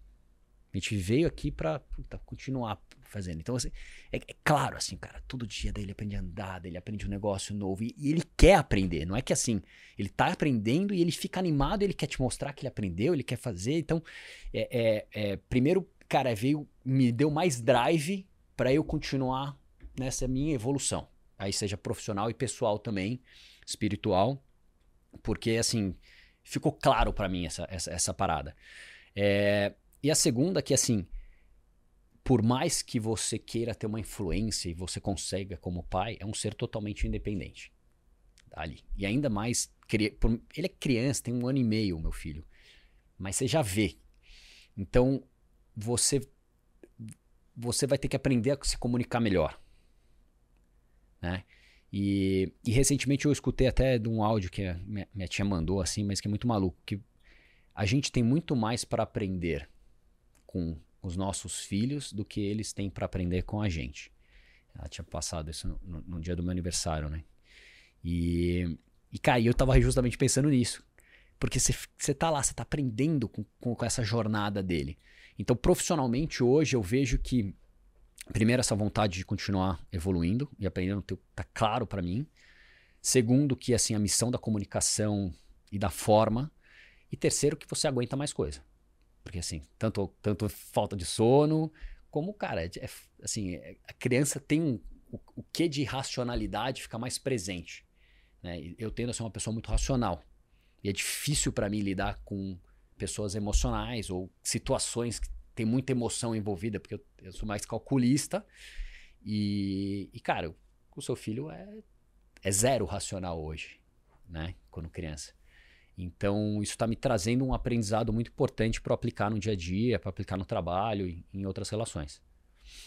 A gente veio aqui puta, continuar fazendo. Então, assim, é, é claro, assim, cara, todo dia daí ele aprende a andar, daí ele aprende um negócio novo. E, e ele quer aprender. Não é que assim, ele tá aprendendo e ele fica animado, ele quer te mostrar que ele aprendeu, ele quer fazer. Então, é, é- é, primeiro, cara, veio, me deu mais drive pra eu continuar nessa minha evolução. Aí seja profissional e pessoal também, espiritual. Porque, assim, ficou claro pra mim essa, essa, essa parada. É, e a segunda, que assim, por mais que você queira ter uma influência e você consiga como pai, é um ser totalmente independente. Ali. E ainda mais, ele é criança, tem um ano e meio, meu filho. Mas você já vê. Então, você você vai ter que aprender a se comunicar melhor. Né? E, e recentemente eu escutei até de um áudio que minha, minha tia mandou, assim, mas que é muito maluco. Que a gente tem muito mais para aprender com os nossos filhos do que eles têm para aprender com a gente. Ela tinha passado isso no, no- no dia do meu aniversário, né? E, e cara, eu tava justamente pensando nisso. Porque você tá lá, você tá aprendendo com, com, com essa jornada dele. Então, profissionalmente, hoje eu vejo que, primeiro, essa vontade de continuar evoluindo e aprendendo tá claro para mim. Segundo, que assim, a missão da comunicação e da forma. E terceiro, que você aguenta mais coisa. Porque assim, tanto, tanto falta de sono, como, cara, é, é- assim, é- a criança tem um, o, o que de racionalidade fica mais presente. Né? Eu tendo a ser uma pessoa muito racional. E é difícil para mim lidar com pessoas emocionais ou situações que tem muita emoção envolvida, porque eu, eu sou mais calculista. E, e, cara, o seu filho é, é zero racional hoje, né? Quando criança. Então, isso está me trazendo um aprendizado muito importante para aplicar no dia a dia, para aplicar no trabalho e em outras relações.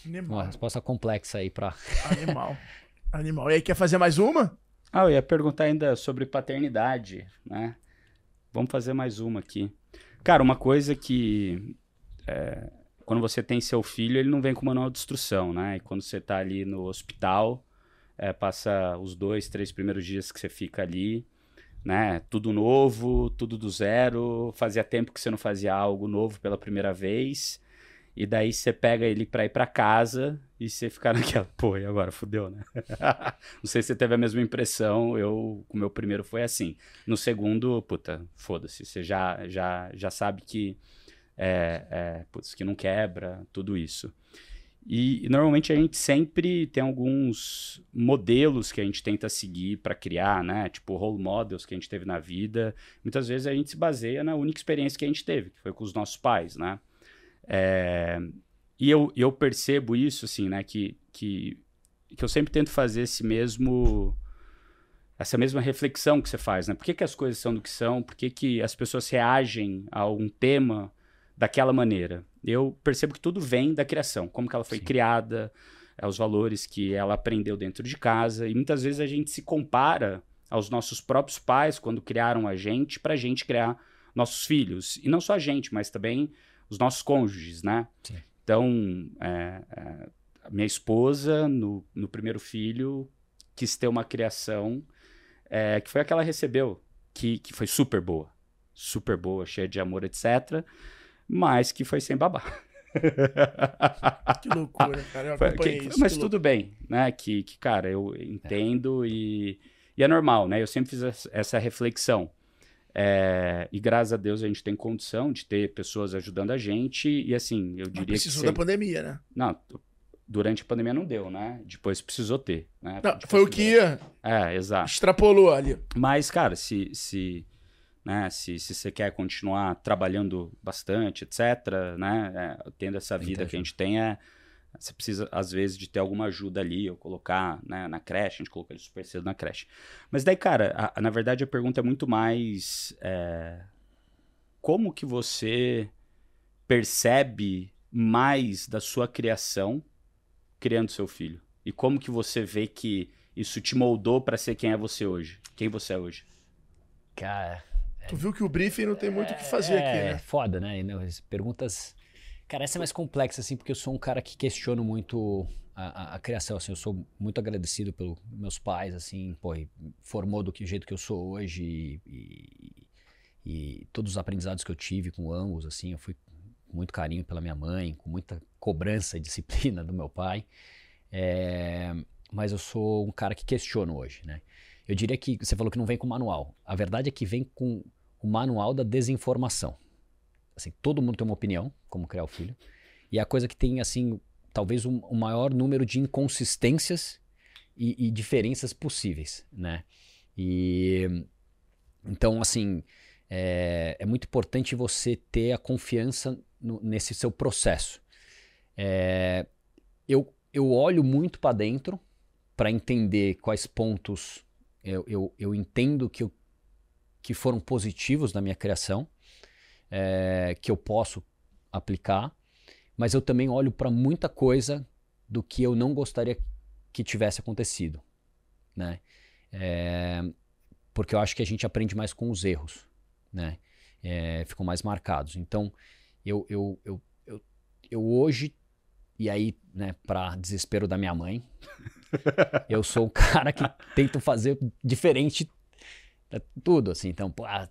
Uma Animal. resposta complexa aí para. Animal. Animal. E aí, quer fazer mais uma? Ah, eu ia perguntar ainda sobre paternidade, né? Vamos fazer mais uma aqui. Cara, uma coisa que. É, quando você tem seu filho, ele não vem com manual de instrução, né? E quando você tá ali no hospital, é, passa os dois, três primeiros dias que você fica ali, né? Tudo novo, tudo do zero. Fazia tempo que você não fazia algo novo pela primeira vez. E daí você pega ele pra ir pra casa e você fica naquela, pô, e agora fudeu, né? não sei se você teve a mesma impressão, eu, o meu primeiro foi assim. No segundo, puta, foda-se, você já, já, já sabe que, é, é, putz, que não quebra, tudo isso. E, e, normalmente a gente sempre tem alguns modelos que a gente tenta seguir para criar, né? Tipo role models que a gente teve na vida. Muitas vezes a gente se baseia na única experiência que a gente teve, que foi com os nossos pais, né? É, e eu, eu percebo isso, assim, né? Que, que, que eu sempre tento fazer esse mesmo essa mesma reflexão que você faz, né? Por que, que as coisas são do que são? Por que, que as pessoas reagem a um tema daquela maneira? Eu percebo que tudo vem da criação, como que ela foi Sim. criada, é, os valores que ela aprendeu dentro de casa, e muitas vezes a gente se compara aos nossos próprios pais quando criaram a gente para a gente criar nossos filhos. E não só a gente, mas também os nossos cônjuges, né? Sim. Então, é, é, minha esposa, no, no primeiro filho, quis ter uma criação é, que foi a que ela recebeu, que, que foi super boa. Super boa, cheia de amor, etc. Mas que foi sem babá. Que loucura, cara. Eu que, isso, mas tudo bem, né? Que, que, cara, eu entendo e, e é normal, né? Eu sempre fiz essa reflexão. É, e graças a Deus a gente tem condição de ter pessoas ajudando a gente. E assim, eu diria Mas precisou que. da pandemia, né? Não, durante a pandemia não deu, né? Depois precisou ter. Né? Não, foi o que é, exato. extrapolou ali. Mas, cara, se, se, né, se, se você quer continuar trabalhando bastante, etc., né? É, tendo essa vida Entendi. que a gente tem, é, você precisa, às vezes, de ter alguma ajuda ali, ou colocar né, na creche, a gente colocou ele super cedo na creche. Mas daí, cara, a, a, na verdade a pergunta é muito mais é, como que você percebe mais da sua criação criando seu filho? E como que você vê que isso te moldou para ser quem é você hoje? Quem você é hoje? Cara... Tu viu que o briefing não tem muito o que fazer é, aqui, né? É foda, né? Perguntas Cara, essa é mais complexa, assim, porque eu sou um cara que questiono muito a, a, a criação, assim, eu sou muito agradecido pelos meus pais, assim, pô, formou do que jeito que eu sou hoje e, e, e, todos os aprendizados que eu tive com ambos, assim, eu fui com muito carinho pela minha mãe, com muita cobrança e disciplina do meu pai, é, mas eu sou um cara que questiono hoje, né? Eu diria que você falou que não vem com manual. A verdade é que vem com o manual da desinformação. Assim, todo mundo tem uma opinião, como criar o filho. E é a coisa que tem, assim, talvez o um, um maior número de inconsistências e, e, diferenças possíveis, né? E então, assim, é, é muito importante você ter a confiança no, nesse seu processo. É, eu, eu olho muito para dentro para entender quais pontos eu, eu, eu entendo que, eu, que foram positivos na minha criação é, que eu posso aplicar, mas eu também olho para muita coisa do que eu não gostaria que tivesse acontecido, né? É, porque eu acho que a gente aprende mais com os erros, né? É, ficam mais marcados. Então, eu, eu, eu, eu, eu hoje, e aí, né, para desespero da minha mãe, eu sou o cara que tento fazer diferente tudo, assim. Então, pô, ah,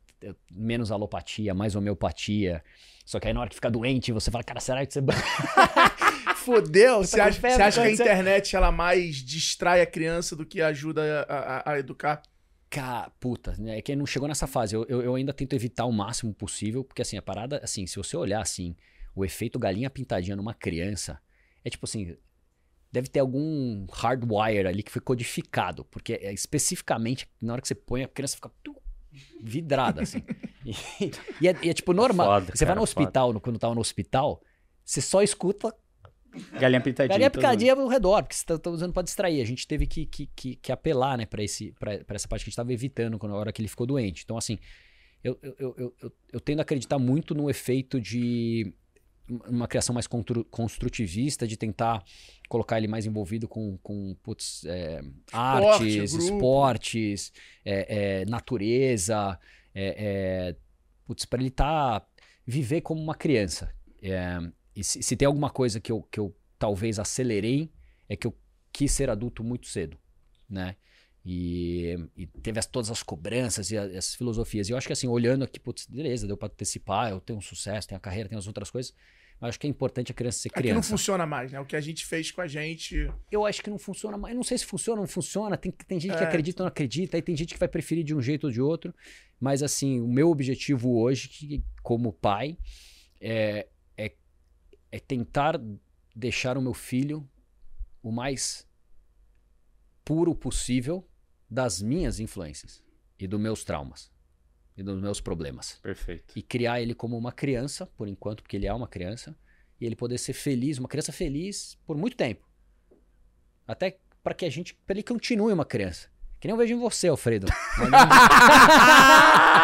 menos alopatia, mais homeopatia. Só que aí na hora que fica doente, você fala, cara, será que você. Fodeu! Você acha, você acha que a internet ela mais distrai a criança do que ajuda a, a, a educar? Cara, puta, né? É que não chegou nessa fase. Eu, eu, eu, ainda tento evitar o máximo possível, porque assim, a parada, assim, se você olhar assim, o efeito galinha pintadinha numa criança, é tipo assim, deve ter algum hardwire ali que foi codificado, porque é, especificamente na hora que você põe, a criança fica vidrada, assim. e, e, é, e, é, tipo normal. Foda, você cara, vai no hospital, no, quando tava no hospital, você só escuta. Galinha pintadinha. Galinha pintadinha ao redor, porque você tá, tá, usando pra distrair. A gente teve que, que, que, que apelar, né, pra, esse, pra, pra essa parte que a gente tava evitando quando, na hora que ele ficou doente. Então, assim, eu, eu, eu, eu, eu tendo a acreditar muito no efeito de uma criação mais construtivista, de tentar colocar ele mais envolvido com, com putz, é, Esporte, artes, grupo. esportes, é, é, natureza, é, é, putz, para ele tá, viver como uma criança. É, e se, se, tem alguma coisa que eu, que eu talvez acelerei, é que eu quis ser adulto muito cedo. né? E, e teve as- todas as cobranças e a- as filosofias. E eu acho que assim, olhando aqui, putz, beleza, deu pra antecipar, eu tenho um sucesso, tenho a carreira, tenho as outras coisas. Mas acho que é importante a criança ser Aqui não criança. funciona mais, né? O que a gente fez com a gente. Eu acho que não funciona, mas eu não sei se funciona ou não funciona. Tem, tem gente que É. acredita ou não acredita, aí tem gente que vai preferir de um jeito ou de outro. Mas assim, o meu objetivo hoje, que, como pai, é, é, é tentar deixar o meu filho o mais puro possível das minhas influências e dos meus traumas e dos meus problemas Perfeito. e criar ele como uma criança, por enquanto, porque ele é uma criança, e ele poder ser feliz, uma criança feliz por muito tempo. Até para que a gente, para ele continue uma criança. Que nem eu vejo em você, Alfredo.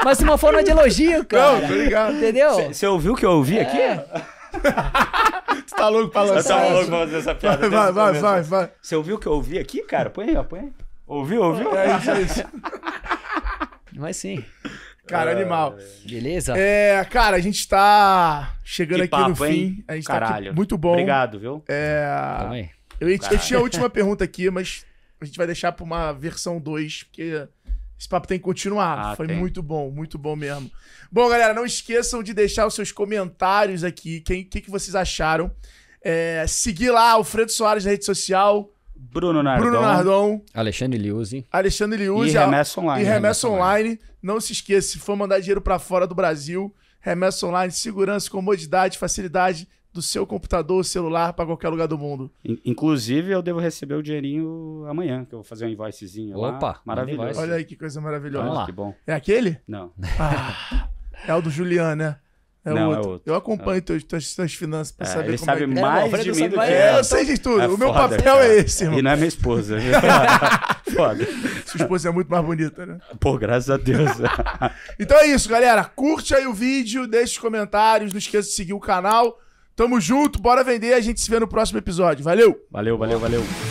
Mas de uma forma de elogio, cara. Não, tô ligado. Entendeu? Você ouviu o que eu ouvi aqui? É. Você tá louco pra Eu lançar? tava Sabe? louco pra fazer essa piada. Vai, vai, vai, vai. Você ouviu o que eu ouvi aqui, cara? Põe aí, ó, põe aí. Ouviu, ouviu? É isso, é isso. Mas sim. Cara, animal. Beleza? É, cara, a gente tá chegando Que aqui papo, no fim. hein? A gente tá Caralho. aqui muito bom. Obrigado, viu? É, eu, eu tinha a última pergunta aqui, mas a gente vai deixar pra uma versão 2, porque esse papo tem que continuar. Ah, Foi tem. muito bom, muito bom mesmo. Bom, galera, não esqueçam de deixar os seus comentários aqui. O que, que vocês acharam? É, seguir lá Alfredo Soares na rede social, Bruno Nardon. Bruno Nardon, Alexandre Liuzzi. Alexandre E Liuzzi, Remessa Online. e Remessa Remessa Online. Não se esqueça, se for mandar dinheiro pra fora do Brasil, Remessa Online, segurança, comodidade, facilidade do seu computador, celular, pra qualquer lugar do mundo. In- Inclusive, eu devo receber o dinheirinho amanhã, que eu vou fazer um invoicezinho lá. Opa, Maravilhoso. Olha aí que coisa maravilhosa. Vamos lá. Que bom. É aquele? Não. Ah, é o do Julian, né? É Não, é outro. outro. Eu acompanho teus, tuas, tuas finanças pra É, saber ele como sabe é que É, mais Alfredo de mim sabe do que é. eu. eu sei de tudo. É o meu foda, papel cara. é esse, irmão. E não é minha esposa. foda. Sua esposa é muito mais bonita, né? Pô, graças a Deus. Então é isso, galera. Curte aí o vídeo, deixe os comentários, não esqueça de seguir o canal. Tamo junto, bora vender. A gente se vê no próximo episódio. Valeu! valeu, valeu, valeu.